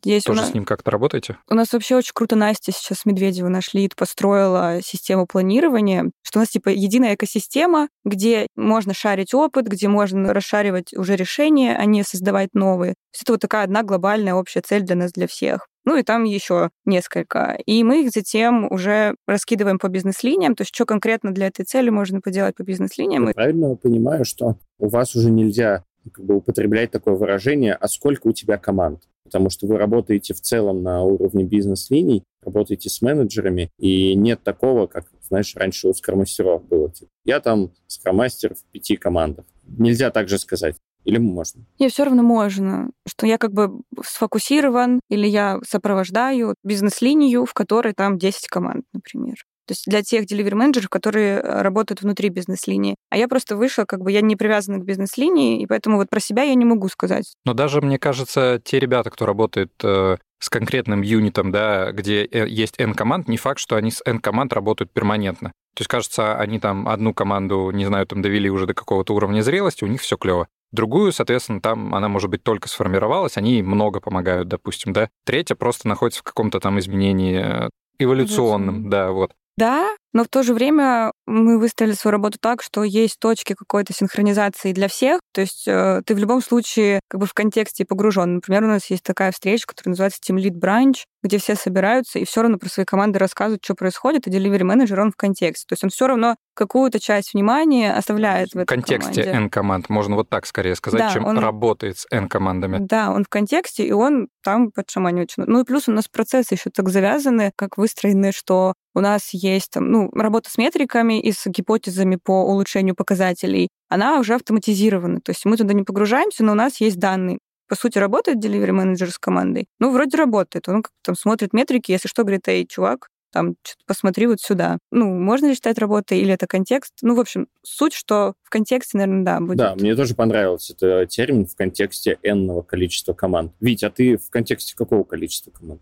Здесь Тоже нас... с ним как-то работаете? У нас вообще очень круто Настя сейчас Медведева наш лид построила систему планирования, что у нас типа единая экосистема, где можно шарить опыт, где можно расшаривать уже решения, а не создавать новые. То есть это вот такая одна глобальная общая цель для нас, для всех. Ну и там еще несколько. И мы их затем уже раскидываем по бизнес-линиям. То есть что конкретно для этой цели можно поделать по бизнес-линиям. Я правильно понимаю, что у вас уже нельзя как бы употреблять такое выражение, а сколько у тебя команд? Потому что вы работаете в целом на уровне бизнес-линий, работаете с менеджерами, и нет такого, как, знаешь, раньше у скромастеров было. Типа, я там скромастер в пяти командах. Нельзя так же сказать. Или можно? Не, все равно можно. Что я как бы сфокусирован, или я сопровождаю бизнес-линию, в которой там 10 команд, например. То есть для тех delivery менеджеров, которые э, работают внутри бизнес-линии. А я просто вышла, как бы я не привязана к бизнес-линии, и поэтому вот про себя я не могу сказать. Но даже, мне кажется, те ребята, кто работает э, с конкретным юнитом, да, где э, есть N команд, не факт, что они с N команд работают перманентно. То есть, кажется, они там одну команду, не знаю, там довели уже до какого-то уровня зрелости, у них все клево. Другую, соответственно, там она, может быть, только сформировалась, они много помогают, допустим, да. Третья просто находится в каком-то там изменении эволюционном, да, вот. Да, но в то же время мы выставили свою работу так, что есть точки какой-то синхронизации для всех. То есть э, ты в любом случае как бы в контексте погружен. Например, у нас есть такая встреча, которая называется Team Lead Branch, где все собираются и все равно про свои команды рассказывают, что происходит, и delivery менеджер он в контексте. То есть он все равно какую-то часть внимания оставляет в, в контексте N команд. Можно вот так скорее сказать, да, чем он... работает с N командами. Да, он в контексте, и он там подшаманивает. Ну и плюс у нас процессы еще так завязаны, как выстроены, что у нас есть там, ну, работа с метриками и с гипотезами по улучшению показателей, она уже автоматизирована. То есть мы туда не погружаемся, но у нас есть данные. По сути, работает delivery менеджер с командой? Ну, вроде работает. Он как там смотрит метрики, если что, говорит, эй, чувак, там, что-то посмотри вот сюда. Ну, можно ли считать работой или это контекст? Ну, в общем, суть, что в контексте, наверное, да, будет. Да, мне тоже понравился этот термин в контексте n количества команд. Вить, а ты в контексте какого количества команд?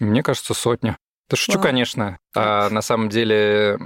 Мне кажется, сотня. Да шучу, конечно. А, на самом деле...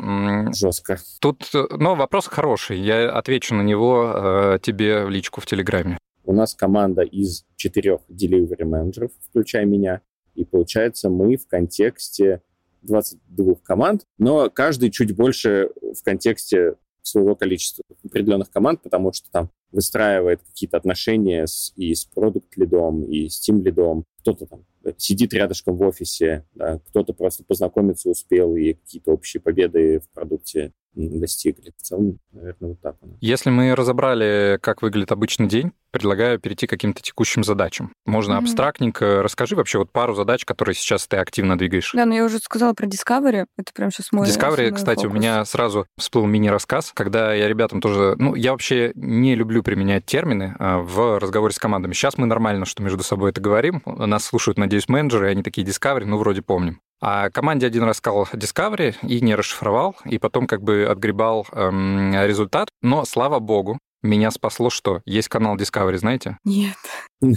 Жестко. Тут, но вопрос хороший. Я отвечу на него э, тебе в личку в Телеграме. У нас команда из четырех delivery менеджеров, включая меня. И получается, мы в контексте 22 команд, но каждый чуть больше в контексте своего количества определенных команд, потому что там выстраивает какие-то отношения с, и с продукт-лидом, и с тим-лидом. Кто-то там сидит рядышком в офисе, да, кто-то просто познакомиться успел и какие-то общие победы в продукте достигли. В целом, наверное, вот так. Если мы разобрали, как выглядит обычный день, предлагаю перейти к каким-то текущим задачам. Можно mm-hmm. абстрактненько. Расскажи вообще вот пару задач, которые сейчас ты активно двигаешь. Да, ну я уже сказала про Discovery. Это прям сейчас мой Discovery, кстати, фокус. у меня сразу всплыл мини-рассказ, когда я ребятам тоже... Ну, я вообще не люблю применять термины а, в разговоре с командами. Сейчас мы нормально, что между собой это говорим. Нас слушают, надеюсь, менеджеры, и они такие Discovery, ну, вроде помним. А команде один раз сказал Discovery и не расшифровал, и потом как бы отгребал эм, результат. Но, слава богу, Меня спасло что? Есть канал Discovery, знаете? Нет.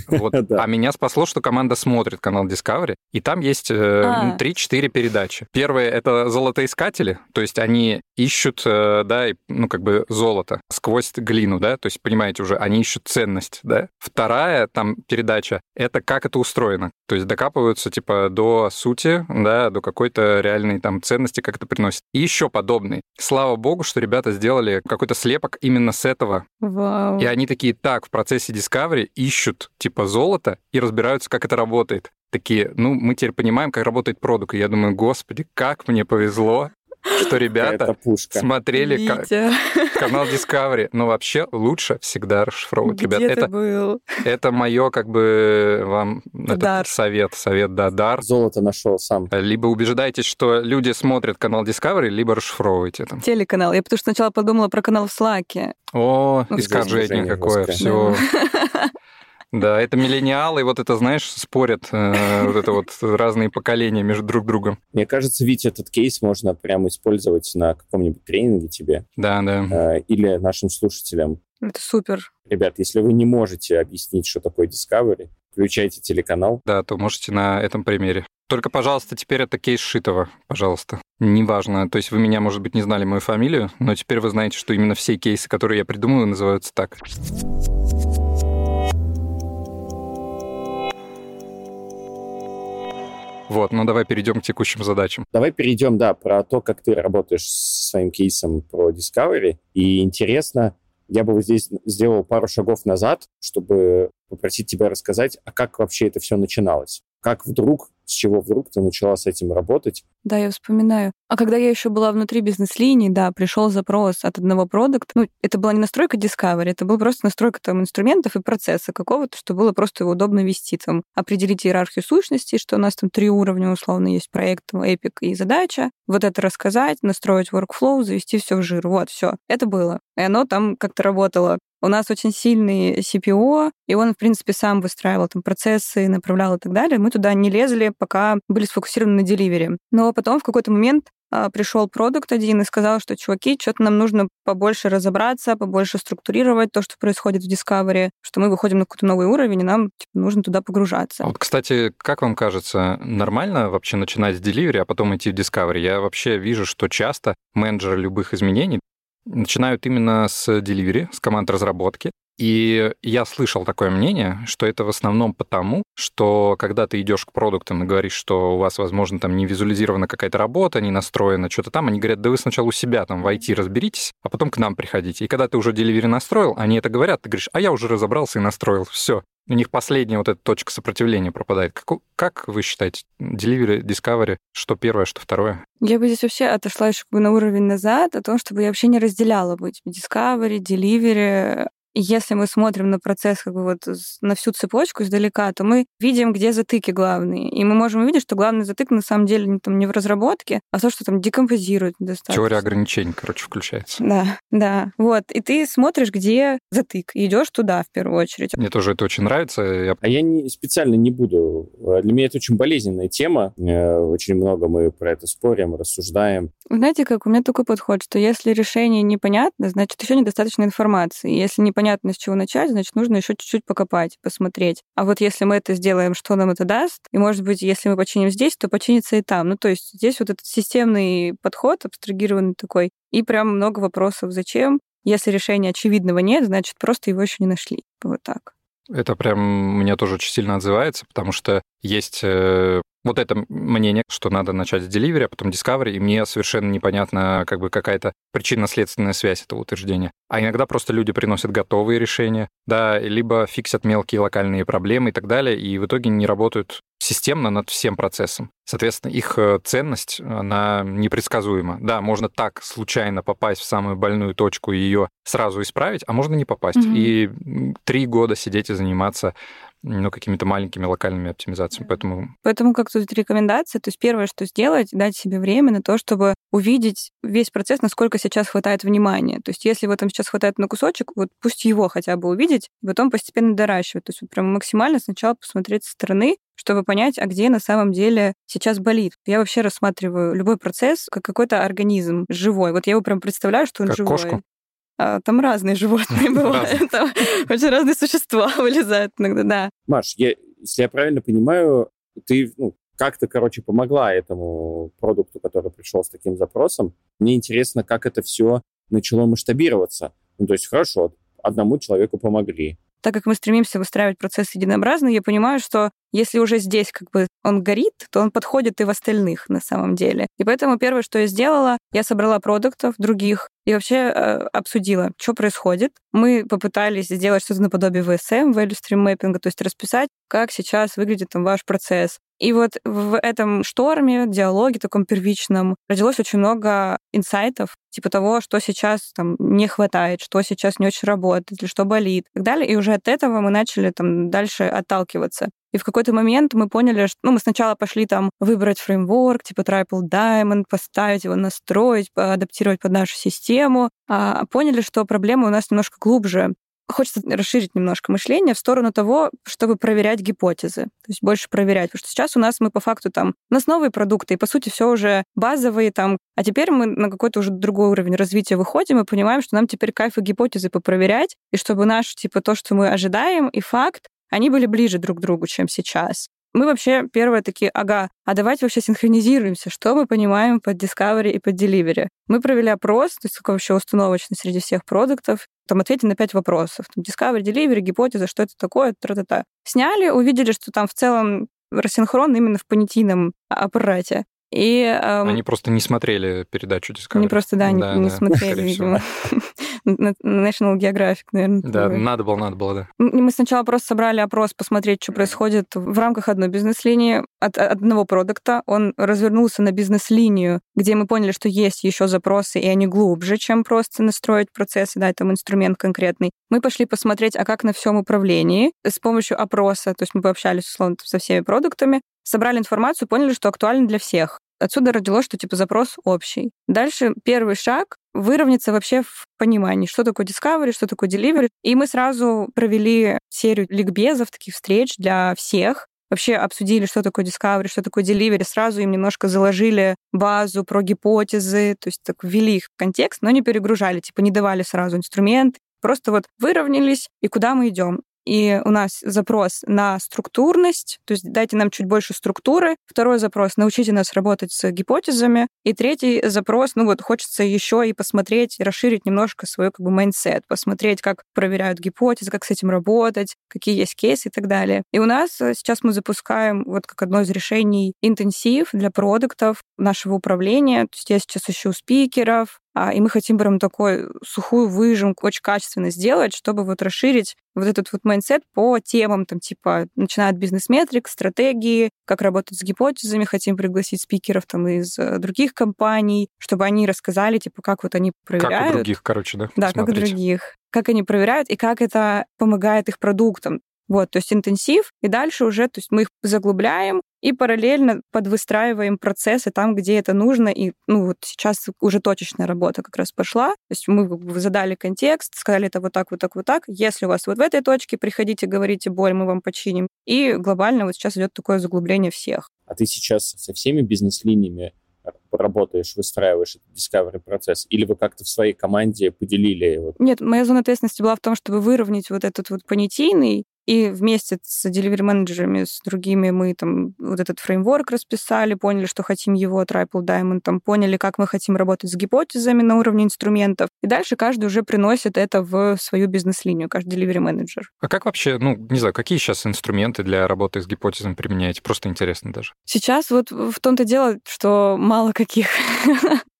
Вот. А меня спасло, что команда смотрит канал Discovery, и там есть э, А. 3-4 передачи. Первое — это золотоискатели, то есть они ищут, э, да, и, ну, как бы золото сквозь глину, да, то есть, понимаете уже, они ищут ценность, да. Вторая там передача — это как это устроено, то есть докапываются, типа, до сути, да, до какой-то реальной там ценности, как это приносит. И еще подобные. Слава богу, что ребята сделали какой-то слепок именно с этого Вау. и они такие, так, в процессе Discovery ищут типа золото и разбираются, как это работает. Такие, ну, мы теперь понимаем, как работает продукт. И я думаю, господи, как мне повезло, что ребята смотрели Витя, канал Discovery. Но вообще лучше всегда расшифровывать, где ребят. ты Это, был? это мое, как бы, вам Дар. совет, совет, да, дар. Золото нашел сам. Либо убеждайтесь, что люди смотрят канал Discovery, либо расшифровывайте это. Телеканал. Я потому что сначала подумала про канал в Слаке. О, Ну, искажение какое, все. Да, это миллениалы, вот это, знаешь, спорят, э, вот это вот разные поколения между друг другом. Мне кажется, Витя, этот кейс можно прямо использовать на каком-нибудь тренинге тебе Да, да. э, или нашим слушателям. Это супер. Ребят, если вы не можете объяснить, что такое Discovery, включайте телеканал. Да, то можете на этом примере. Только, пожалуйста, теперь это кейс Шитова, пожалуйста. Неважно, то есть вы меня, может быть, не знали мою фамилию, но теперь вы знаете, что именно все кейсы, которые я придумываю, называются так. Вот, ну давай перейдем к текущим задачам. Давай перейдем, да, про то, как ты работаешь со своим кейсом про Discovery. И интересно, я бы вот здесь сделал пару шагов назад, чтобы попросить тебя рассказать, а как вообще это все начиналось? Как вдруг, с чего вдруг ты начала с этим работать? Да, я вспоминаю. А когда я еще была внутри бизнес-линии, да, пришел запрос от одного продукта. Ну, это была не настройка Discovery, это была просто настройка там инструментов и процесса какого-то, что было просто его удобно вести. Там, определить иерархию сущностей, что у нас там три уровня, условно, есть проект, Epic и задача. Вот это рассказать, настроить workflow, завести все в жир. Вот, все. Это было. И оно там как-то работало. У нас очень сильный CPO, и он, в принципе, сам выстраивал там процессы, направлял и так далее. Мы туда не лезли, пока были сфокусированы на деливере. Но потом в какой-то момент а, пришел продукт один и сказал, что, чуваки, что-то нам нужно побольше разобраться, побольше структурировать то, что происходит в Discovery, что мы выходим на какой-то новый уровень, и нам типа, нужно туда погружаться. А вот, кстати, как вам кажется, нормально вообще начинать с Delivery, а потом идти в Discovery? Я вообще вижу, что часто менеджеры любых изменений начинают именно с Delivery, с команд разработки. И я слышал такое мнение, что это в основном потому, что когда ты идешь к продуктам и говоришь, что у вас, возможно, там не визуализирована какая-то работа, не настроена, что-то там, они говорят, да вы сначала у себя там в IT разберитесь, а потом к нам приходите. И когда ты уже Delivery настроил, они это говорят, ты говоришь, а я уже разобрался и настроил, все. У них последняя вот эта точка сопротивления пропадает. Как, как вы считаете, Delivery, Discovery, что первое, что второе? Я бы здесь вообще отошла еще как бы на уровень назад, о том, чтобы я вообще не разделяла быть Discovery, Delivery, если мы смотрим на процесс как бы вот на всю цепочку издалека, то мы видим, где затыки главные. И мы можем увидеть, что главный затык на самом деле не, там, не в разработке, а то, что там декомпозирует недостаточно. Теория ограничений, короче, включается. Да, да. Вот. И ты смотришь, где затык, и идешь туда в первую очередь. Мне тоже это очень нравится. Я А я не, специально не буду. Для меня это очень болезненная тема. Э, Очень много мы про это спорим, рассуждаем. Знаете, как у меня такой подход, что если решение непонятно, значит, еще недостаточно информации. Если непонятно, с чего начать, значит, нужно еще чуть-чуть покопать, посмотреть. А вот если мы это сделаем, что нам это даст? И, может быть, если мы починим здесь, то починится и там. Ну, то есть здесь вот этот системный подход, абстрагированный такой, и прям много вопросов, зачем. Если решения очевидного нет, значит, просто его еще не нашли. Вот так. Это прям мне тоже очень сильно отзывается, потому что есть э, вот это мнение, что надо начать с Delivery, а потом Discovery, и мне совершенно непонятно как бы какая-то причинно-следственная связь этого утверждения. А иногда просто люди приносят готовые решения, да, либо фиксят мелкие локальные проблемы и так далее, и в итоге не работают системно над всем процессом. Соответственно, их э, ценность, она непредсказуема. Да, можно так случайно попасть в самую больную точку и ее сразу исправить, а можно не попасть. Мгм. И три года сидеть и заниматься ну, какими-то маленькими локальными оптимизациями. Поэтому Поэтому как тут рекомендации, то есть первое, что сделать, дать себе время на то, чтобы увидеть весь процесс, насколько сейчас хватает внимания. То есть если вот там сейчас хватает на кусочек, вот пусть его хотя бы увидеть, потом постепенно доращивать. То есть вот прям максимально сначала посмотреть со стороны, чтобы понять, а где на самом деле сейчас болит. Я вообще рассматриваю любой процесс как какой-то организм живой. Вот я его прям представляю, что он Как живой. кошку? А, там разные животные бывают. Там очень разные существа вылезают иногда, да. Маш, я, если я правильно понимаю, ты ну, как-то, короче, помогла этому продукту, который пришел с таким запросом. Мне интересно, как это все начало масштабироваться. Ну, то есть, хорошо, одному человеку помогли. Так как мы стремимся выстраивать процесс единообразно, я понимаю, что если уже здесь как бы он горит, то он подходит и в остальных на самом деле. И поэтому первое, что я сделала, я собрала продуктов других и вообще э, обсудила, что происходит. Мы попытались сделать что-то наподобие VSM, Value Stream Mapping, то есть расписать, как сейчас выглядит там ваш процесс. И вот в этом шторме, диалоге таком первичном родилось очень много инсайтов, типа того, что сейчас там не хватает, что сейчас не очень работает, или что болит, и так далее. И уже от этого мы начали там дальше отталкиваться. И в какой-то момент мы поняли, что ну, мы сначала пошли там выбрать фреймворк, типа Triple Diamond, поставить его, настроить, адаптировать под нашу систему, а поняли, что проблема у нас немножко глубже. Хочется расширить немножко мышление в сторону того, чтобы проверять гипотезы, то есть больше проверять. Потому что сейчас у нас мы по факту там, у нас новые продукты, и по сути все уже базовые там, а теперь мы на какой-то уже другой уровень развития выходим и понимаем, что нам теперь кайф и гипотезы попроверять, и чтобы наш, типа, то, что мы ожидаем, и факт, они были ближе друг к другу, чем сейчас. Мы вообще первые такие, ага, а давайте вообще синхронизируемся, что мы понимаем под Discovery и под Delivery. Мы провели опрос, то есть какой вообще установочный среди всех продуктов, там ответили на пять вопросов. Там, Discovery, Delivery, гипотеза, что это такое, тра-та-та. Сняли, увидели, что там в целом рассинхрон именно в понятийном аппарате. И, эм, Они просто не смотрели передачу Discovery. Они просто, да, да не, не смотрели, видимо. National Geographic, наверное. Да, такой. надо было, надо было, да. Мы сначала просто собрали опрос, посмотреть, что происходит в рамках одной бизнес-линии от одного продукта. Он развернулся на бизнес-линию, где мы поняли, что есть еще запросы, и они глубже, чем просто настроить процессы, да, там инструмент конкретный. Мы пошли посмотреть, а как на всем управлении с помощью опроса, то есть мы пообщались, условно, со всеми продуктами, собрали информацию, поняли, что актуально для всех. Отсюда родилось, что типа запрос общий. Дальше первый шаг — выровняться вообще в понимании, что такое Discovery, что такое Delivery. И мы сразу провели серию ликбезов, таких встреч для всех, вообще обсудили, что такое Discovery, что такое Delivery, сразу им немножко заложили базу про гипотезы, то есть так ввели их в контекст, но не перегружали, типа не давали сразу инструмент, просто вот выровнялись, и куда мы идем. И у нас запрос на структурность, то есть дайте нам чуть больше структуры. Второй запрос — научите нас работать с гипотезами. И третий запрос, ну вот хочется еще и посмотреть, расширить немножко свой как бы mindset, посмотреть, как проверяют гипотезы, как с этим работать, какие есть кейсы и так далее. И у нас э, сейчас мы запускаем вот как одно из решений интенсив для продуктов нашего управления. То есть я сейчас ищу спикеров, и мы хотим прям такой сухую выжимку, очень качественно сделать, чтобы вот расширить вот этот вот mindset по темам, там, типа, начиная от бизнес-метрик, стратегии, как работать с гипотезами, хотим пригласить спикеров там из э, других компаний, чтобы они рассказали, типа, как вот они проверяют. Как у других, короче, да? Да, Смотреть. как у других. Как они проверяют и как это помогает их продуктам. Вот, то есть интенсив, и дальше уже, то есть мы их заглубляем и параллельно подвыстраиваем процессы там, где это нужно. И, ну, вот сейчас уже точечная работа как раз пошла. То есть мы задали контекст, сказали это вот так, вот так, вот так. Если у вас вот в этой точке, приходите, говорите боль, мы вам починим. И глобально вот сейчас идет такое заглубление всех. А ты сейчас со всеми бизнес-линиями работаешь, выстраиваешь этот discovery процесс? Или вы как-то в своей команде поделили? Вот? Нет, моя зона ответственности была в том, чтобы выровнять вот этот вот понятийный и вместе с delivery менеджерами, с другими мы там вот этот фреймворк расписали, поняли, что хотим его, Triple Diamond, там поняли, как мы хотим работать с гипотезами на уровне инструментов. И дальше каждый уже приносит это в свою бизнес-линию, каждый delivery менеджер. А как вообще, ну, не знаю, какие сейчас инструменты для работы с гипотезами применяете? Просто интересно даже. Сейчас вот в том-то дело, что мало каких.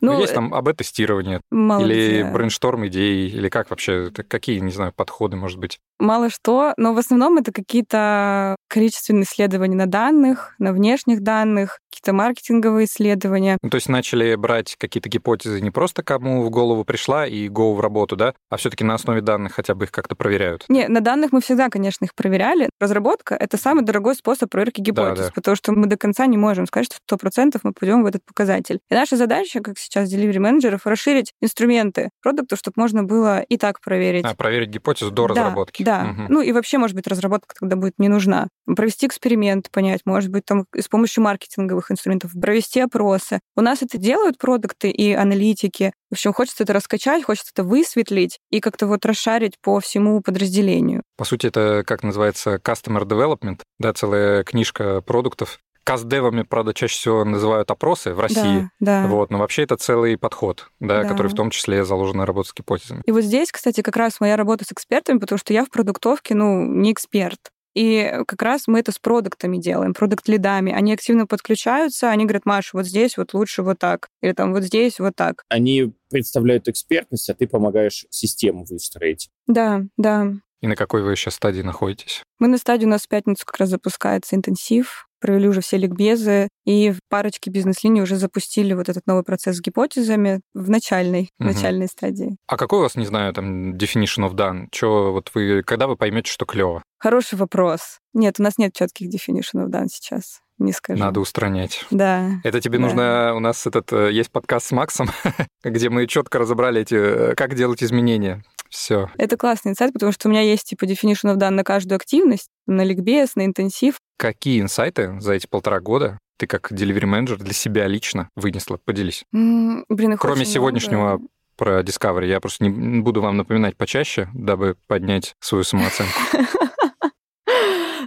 Ну, есть там АБ-тестирование или где. брейншторм идей, или как вообще, какие, не знаю, подходы, может быть? Мало что, но в основном это какие-то количественные исследования на данных, на внешних данных, какие-то маркетинговые исследования. Ну, то есть начали брать какие-то гипотезы не просто кому в голову пришла и go в работу, да, а все таки на основе данных хотя бы их как-то проверяют? Не, на данных мы всегда, конечно, их проверяли. Разработка — это самый дорогой способ проверки гипотез, да, да. потому что мы до конца не можем сказать, что 100% мы пойдем в этот показатель. И наша задача, как сейчас delivery менеджеров расширить инструменты продуктов, чтобы можно было и так проверить. А, проверить гипотезу до да, разработки. Да. Угу. Ну и вообще, может быть, разработка тогда будет не нужна. Провести эксперимент, понять, может быть, там с помощью маркетинговых инструментов провести опросы. У нас это делают продукты и аналитики. В общем, хочется это раскачать, хочется это высветлить и как-то вот расшарить по всему подразделению. По сути, это как называется customer development, да, целая книжка продуктов, Каздевами, правда, чаще всего называют опросы в России. Да, да. Вот, но вообще это целый подход, да, да. который в том числе заложен на работу с гипотезами. И вот здесь, кстати, как раз моя работа с экспертами, потому что я в продуктовке, ну, не эксперт. И как раз мы это с продуктами делаем, продукт-лидами. Они активно подключаются, они говорят, Маша, вот здесь вот лучше вот так, или там вот здесь вот так. Они представляют экспертность, а ты помогаешь систему выстроить. Да, да. И на какой вы сейчас стадии находитесь? Мы на стадии, у нас в пятницу как раз запускается интенсив, провели уже все ликбезы, и в парочке бизнес-линий уже запустили вот этот новый процесс с гипотезами в начальной, угу. начальной стадии. А какой у вас, не знаю, там, definition of done? Чё, вот вы, когда вы поймете, что клево? Хороший вопрос. Нет, у нас нет четких definition of done сейчас не скажу. Надо устранять. Да. Это тебе да. нужно... У нас этот э, есть подкаст с Максом, где мы четко разобрали эти... Э, как делать изменения. Все. Это классный инсайт, потому что у меня есть типа definition of done на каждую активность, на ликбез, на интенсив. Какие инсайты за эти полтора года ты как delivery менеджер для себя лично вынесла? Поделись. Mm, блин, Кроме сегодняшнего много. про Discovery, я просто не буду вам напоминать почаще, дабы поднять свою самооценку.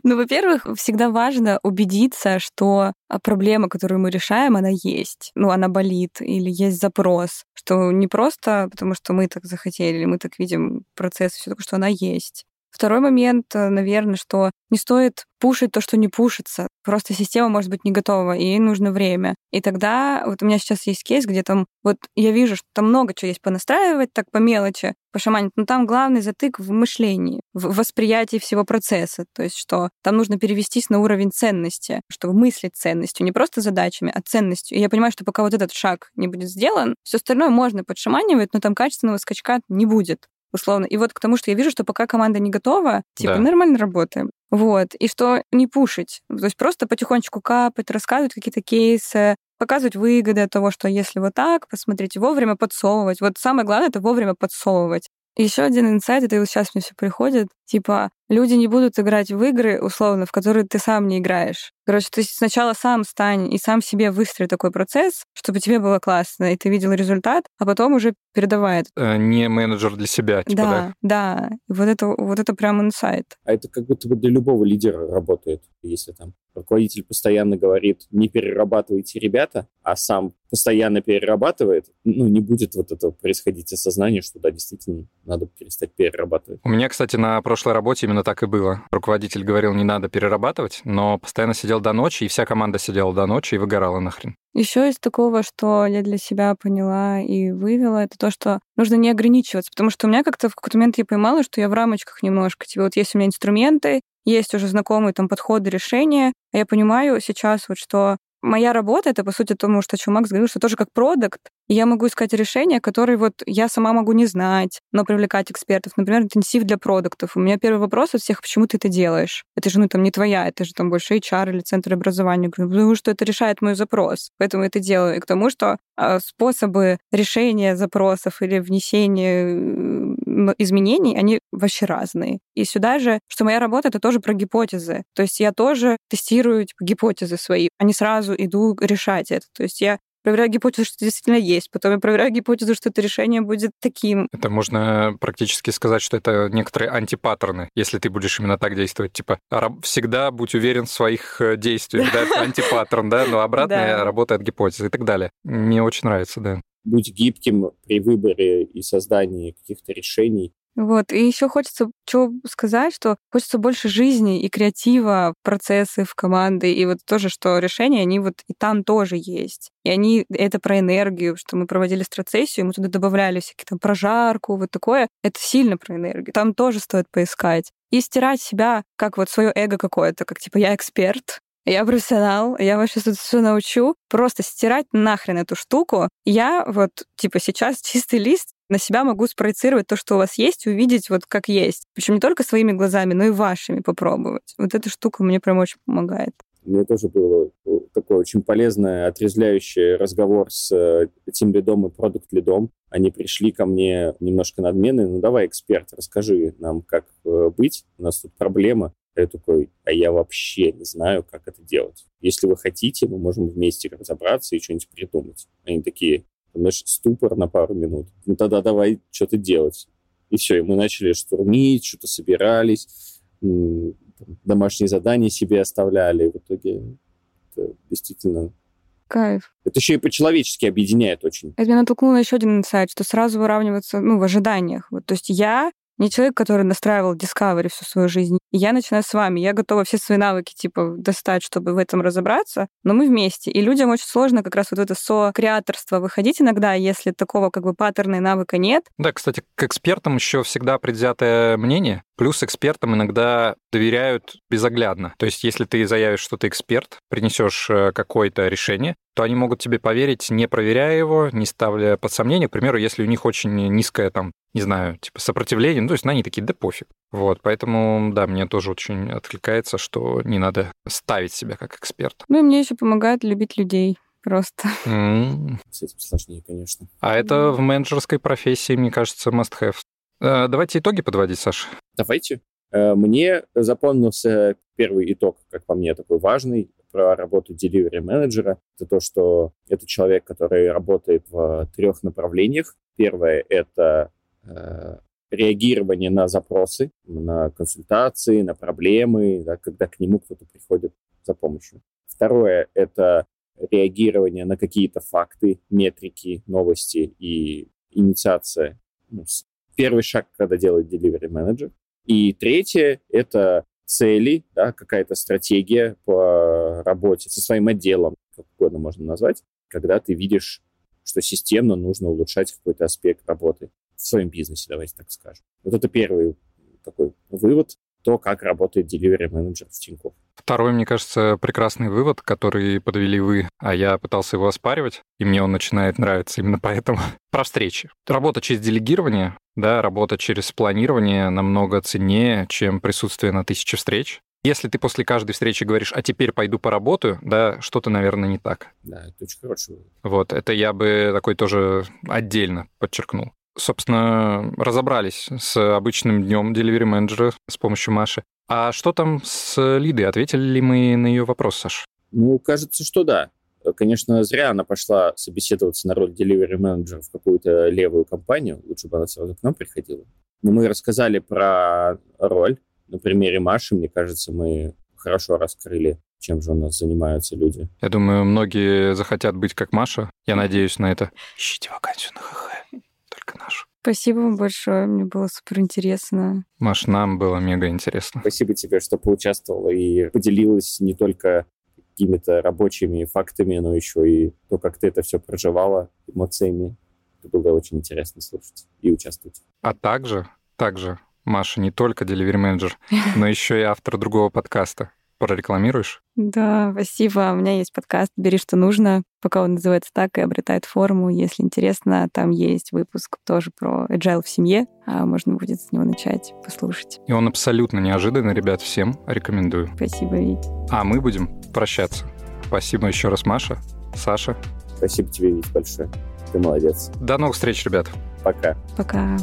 Ну, во-первых, всегда важно убедиться, что а, проблема, которую мы решаем, она есть. Ну, она болит или есть запрос. Что не просто потому, что мы так захотели, или мы так видим процесс, все такое, что она есть. Второй момент, э, наверное, что не стоит пушить то, что не пушится. Просто система может быть не готова, и ей нужно время. И тогда вот у меня сейчас есть кейс, где там вот я вижу, что там много чего есть понастраивать, так по мелочи, пошаманить, но там главный затык в мышлении, в восприятии всего процесса. То есть что там нужно перевестись на уровень ценности, чтобы мыслить ценностью, не просто задачами, а ценностью. И я понимаю, что пока вот этот шаг не будет сделан, все остальное можно подшаманивать, но там качественного скачка не будет условно. И вот к тому, что я вижу, что пока команда не готова, типа, да. нормально работаем. Вот. И что не пушить. То есть просто потихонечку капать, рассказывать какие-то кейсы, показывать выгоды от того, что если вот так, посмотрите, вовремя подсовывать. Вот самое главное — это вовремя подсовывать. Еще один инсайт, это вот сейчас мне все приходит, типа, люди не будут играть в игры, условно, в которые ты сам не играешь. Короче, ты сначала сам стань и сам себе выстрои такой процесс, чтобы тебе было классно, и ты видел результат, а потом уже передавай это. Э, не менеджер для себя, типа, да? Да, да. Вот это, вот это прям инсайт. А это как будто бы для любого лидера работает, если там руководитель постоянно говорит, не перерабатывайте, ребята, а сам постоянно перерабатывает, ну, не будет вот этого происходить осознание, что, да, действительно, надо перестать перерабатывать. У меня, кстати, на прошлой работе именно так и было. Руководитель говорил, не надо перерабатывать, но постоянно сидел до ночи, и вся команда сидела до ночи и выгорала нахрен. Еще из такого, что я для себя поняла и вывела, это то, что нужно не ограничиваться, потому что у меня как-то в какой-то момент я поймала, что я в рамочках немножко. Типа вот есть у меня инструменты, есть уже знакомые там подходы, решения, а я понимаю сейчас вот, что моя работа — это, по сути, то, что о чем Макс говорил, что тоже как продукт, я могу искать решения, которые вот я сама могу не знать, но привлекать экспертов. Например, интенсив для продуктов. У меня первый вопрос от всех, почему ты это делаешь? Это же, ну, там, не твоя, это же там больше HR или центр образования. Потому что это решает мой запрос, поэтому это делаю. И к тому, что э, способы решения запросов или внесения изменений, они вообще разные. И сюда же, что моя работа — это тоже про гипотезы. То есть я тоже тестирую типа, гипотезы свои, а не сразу иду решать это. То есть я проверяю гипотезу, что действительно есть, потом я проверяю гипотезу, что это решение будет таким. Это можно практически сказать, что это некоторые антипаттерны, если ты будешь именно так действовать. Типа, всегда будь уверен в своих э, действиях, да, это антипаттерн, да, но обратная работает гипотеза и так далее. Мне очень нравится, да будь гибким при выборе и создании каких-то решений. Вот, и еще хочется что сказать, что хочется больше жизни и креатива в процессы, в команды, и вот тоже, что решения, они вот и там тоже есть. И они, это про энергию, что мы проводили страцессию, мы туда добавляли всякие там прожарку, вот такое. Это сильно про энергию. Там тоже стоит поискать. И стирать себя, как вот свое эго какое-то, как типа я эксперт, я профессионал, я вообще тут все научу. Просто стирать нахрен эту штуку. Я вот, типа, сейчас чистый лист на себя могу спроецировать то, что у вас есть, увидеть вот как есть. Причем не только своими глазами, но и вашими попробовать. Вот эта штука мне прям очень помогает. Мне тоже был такой очень полезный, отрезвляющий разговор с тем лидом и продукт лидом. Они пришли ко мне немножко надменные. Ну, давай, эксперт, расскажи нам, как э, быть. У нас тут проблема. Я такой, а я вообще не знаю, как это делать. Если вы хотите, мы можем вместе разобраться и что-нибудь придумать. Они такие, знаешь, ступор на пару минут. Ну тогда давай что-то делать. И все, и мы начали штурмить, что-то собирались, домашние задания себе оставляли. В итоге это действительно Кайф. Это еще и по-человечески объединяет очень. Это меня натолкнуло на еще один инсайт, что сразу выравниваться ну, в ожиданиях. Вот, то есть я не человек, который настраивал Discovery всю свою жизнь. Я начинаю с вами. Я готова все свои навыки, типа, достать, чтобы в этом разобраться, но мы вместе. И людям очень сложно как раз вот это со-креаторство выходить иногда, если такого как бы паттерна и навыка нет. Да, кстати, к экспертам еще всегда предвзятое мнение. Плюс экспертам иногда доверяют безоглядно. То есть, если ты заявишь, что ты эксперт, принесешь э, какое-то решение, то они могут тебе поверить, не проверяя его, не ставля под сомнение. К примеру, если у них очень низкое там не знаю, типа сопротивление, ну, то есть на они такие, да пофиг. Вот, поэтому, да, мне тоже очень откликается, что не надо ставить себя как эксперт. Ну, и мне еще помогает любить людей просто. Mm. С этим сложнее, конечно. А это в менеджерской профессии, мне кажется, must-have. Э, давайте итоги подводить, Саша. Давайте. Э, мне запомнился первый итог, как по мне, такой важный про работу delivery менеджера. Это то, что это человек, который работает в трех направлениях. Первое — это Э, реагирование на запросы, на консультации, на проблемы, да, когда к нему кто-то приходит за помощью. Второе — это реагирование на какие-то факты, метрики, новости и инициация. Ну, первый шаг, когда делает delivery менеджер. И третье — это цели, да, какая-то стратегия по работе со своим отделом, как угодно можно назвать, когда ты видишь, что системно нужно улучшать какой-то аспект работы в своем бизнесе, давайте так скажем. Вот это первый такой вывод, то, как работает delivery менеджер в Тинькофф. Второй, мне кажется, прекрасный вывод, который подвели вы, а я пытался его оспаривать, и мне он начинает нравиться именно поэтому. Про встречи. Работа через делегирование, да, работа через планирование намного ценнее, чем присутствие на тысяче встреч. Если ты после каждой встречи говоришь, а теперь пойду поработаю, да, что-то, наверное, не так. Да, это очень хорошо. Вот, это я бы такой тоже отдельно подчеркнул собственно, разобрались с обычным днем delivery менеджера с помощью Маши. А что там с Лидой? Ответили ли мы на ее вопрос, Саш? Ну, кажется, что да. Конечно, зря она пошла собеседоваться на роль delivery менеджера в какую-то левую компанию. Лучше бы она сразу к нам приходила. Но мы рассказали про роль. На примере Маши, мне кажется, мы хорошо раскрыли, чем же у нас занимаются люди. Я думаю, многие захотят быть как Маша. Я надеюсь на это. Ищите вакансию на ХХ. Спасибо вам большое, мне было супер интересно. Маш, нам было мега интересно. Спасибо тебе, что поучаствовала и поделилась не только какими-то рабочими фактами, но еще и то, как ты это все проживала, эмоциями. Это было очень интересно слушать и участвовать. А также, также Маша не только delivery менеджер, но еще и автор другого подкаста прорекламируешь? Да, спасибо. У меня есть подкаст «Бери, что нужно», пока он называется так и обретает форму. Если интересно, там есть выпуск тоже про agile в семье, а можно будет с него начать послушать. И он абсолютно неожиданный, ребят, всем рекомендую. Спасибо, Вить. А мы будем прощаться. Спасибо еще раз, Маша, Саша. Спасибо тебе, Вить, большое. Ты молодец. До новых встреч, ребят. Пока. Пока.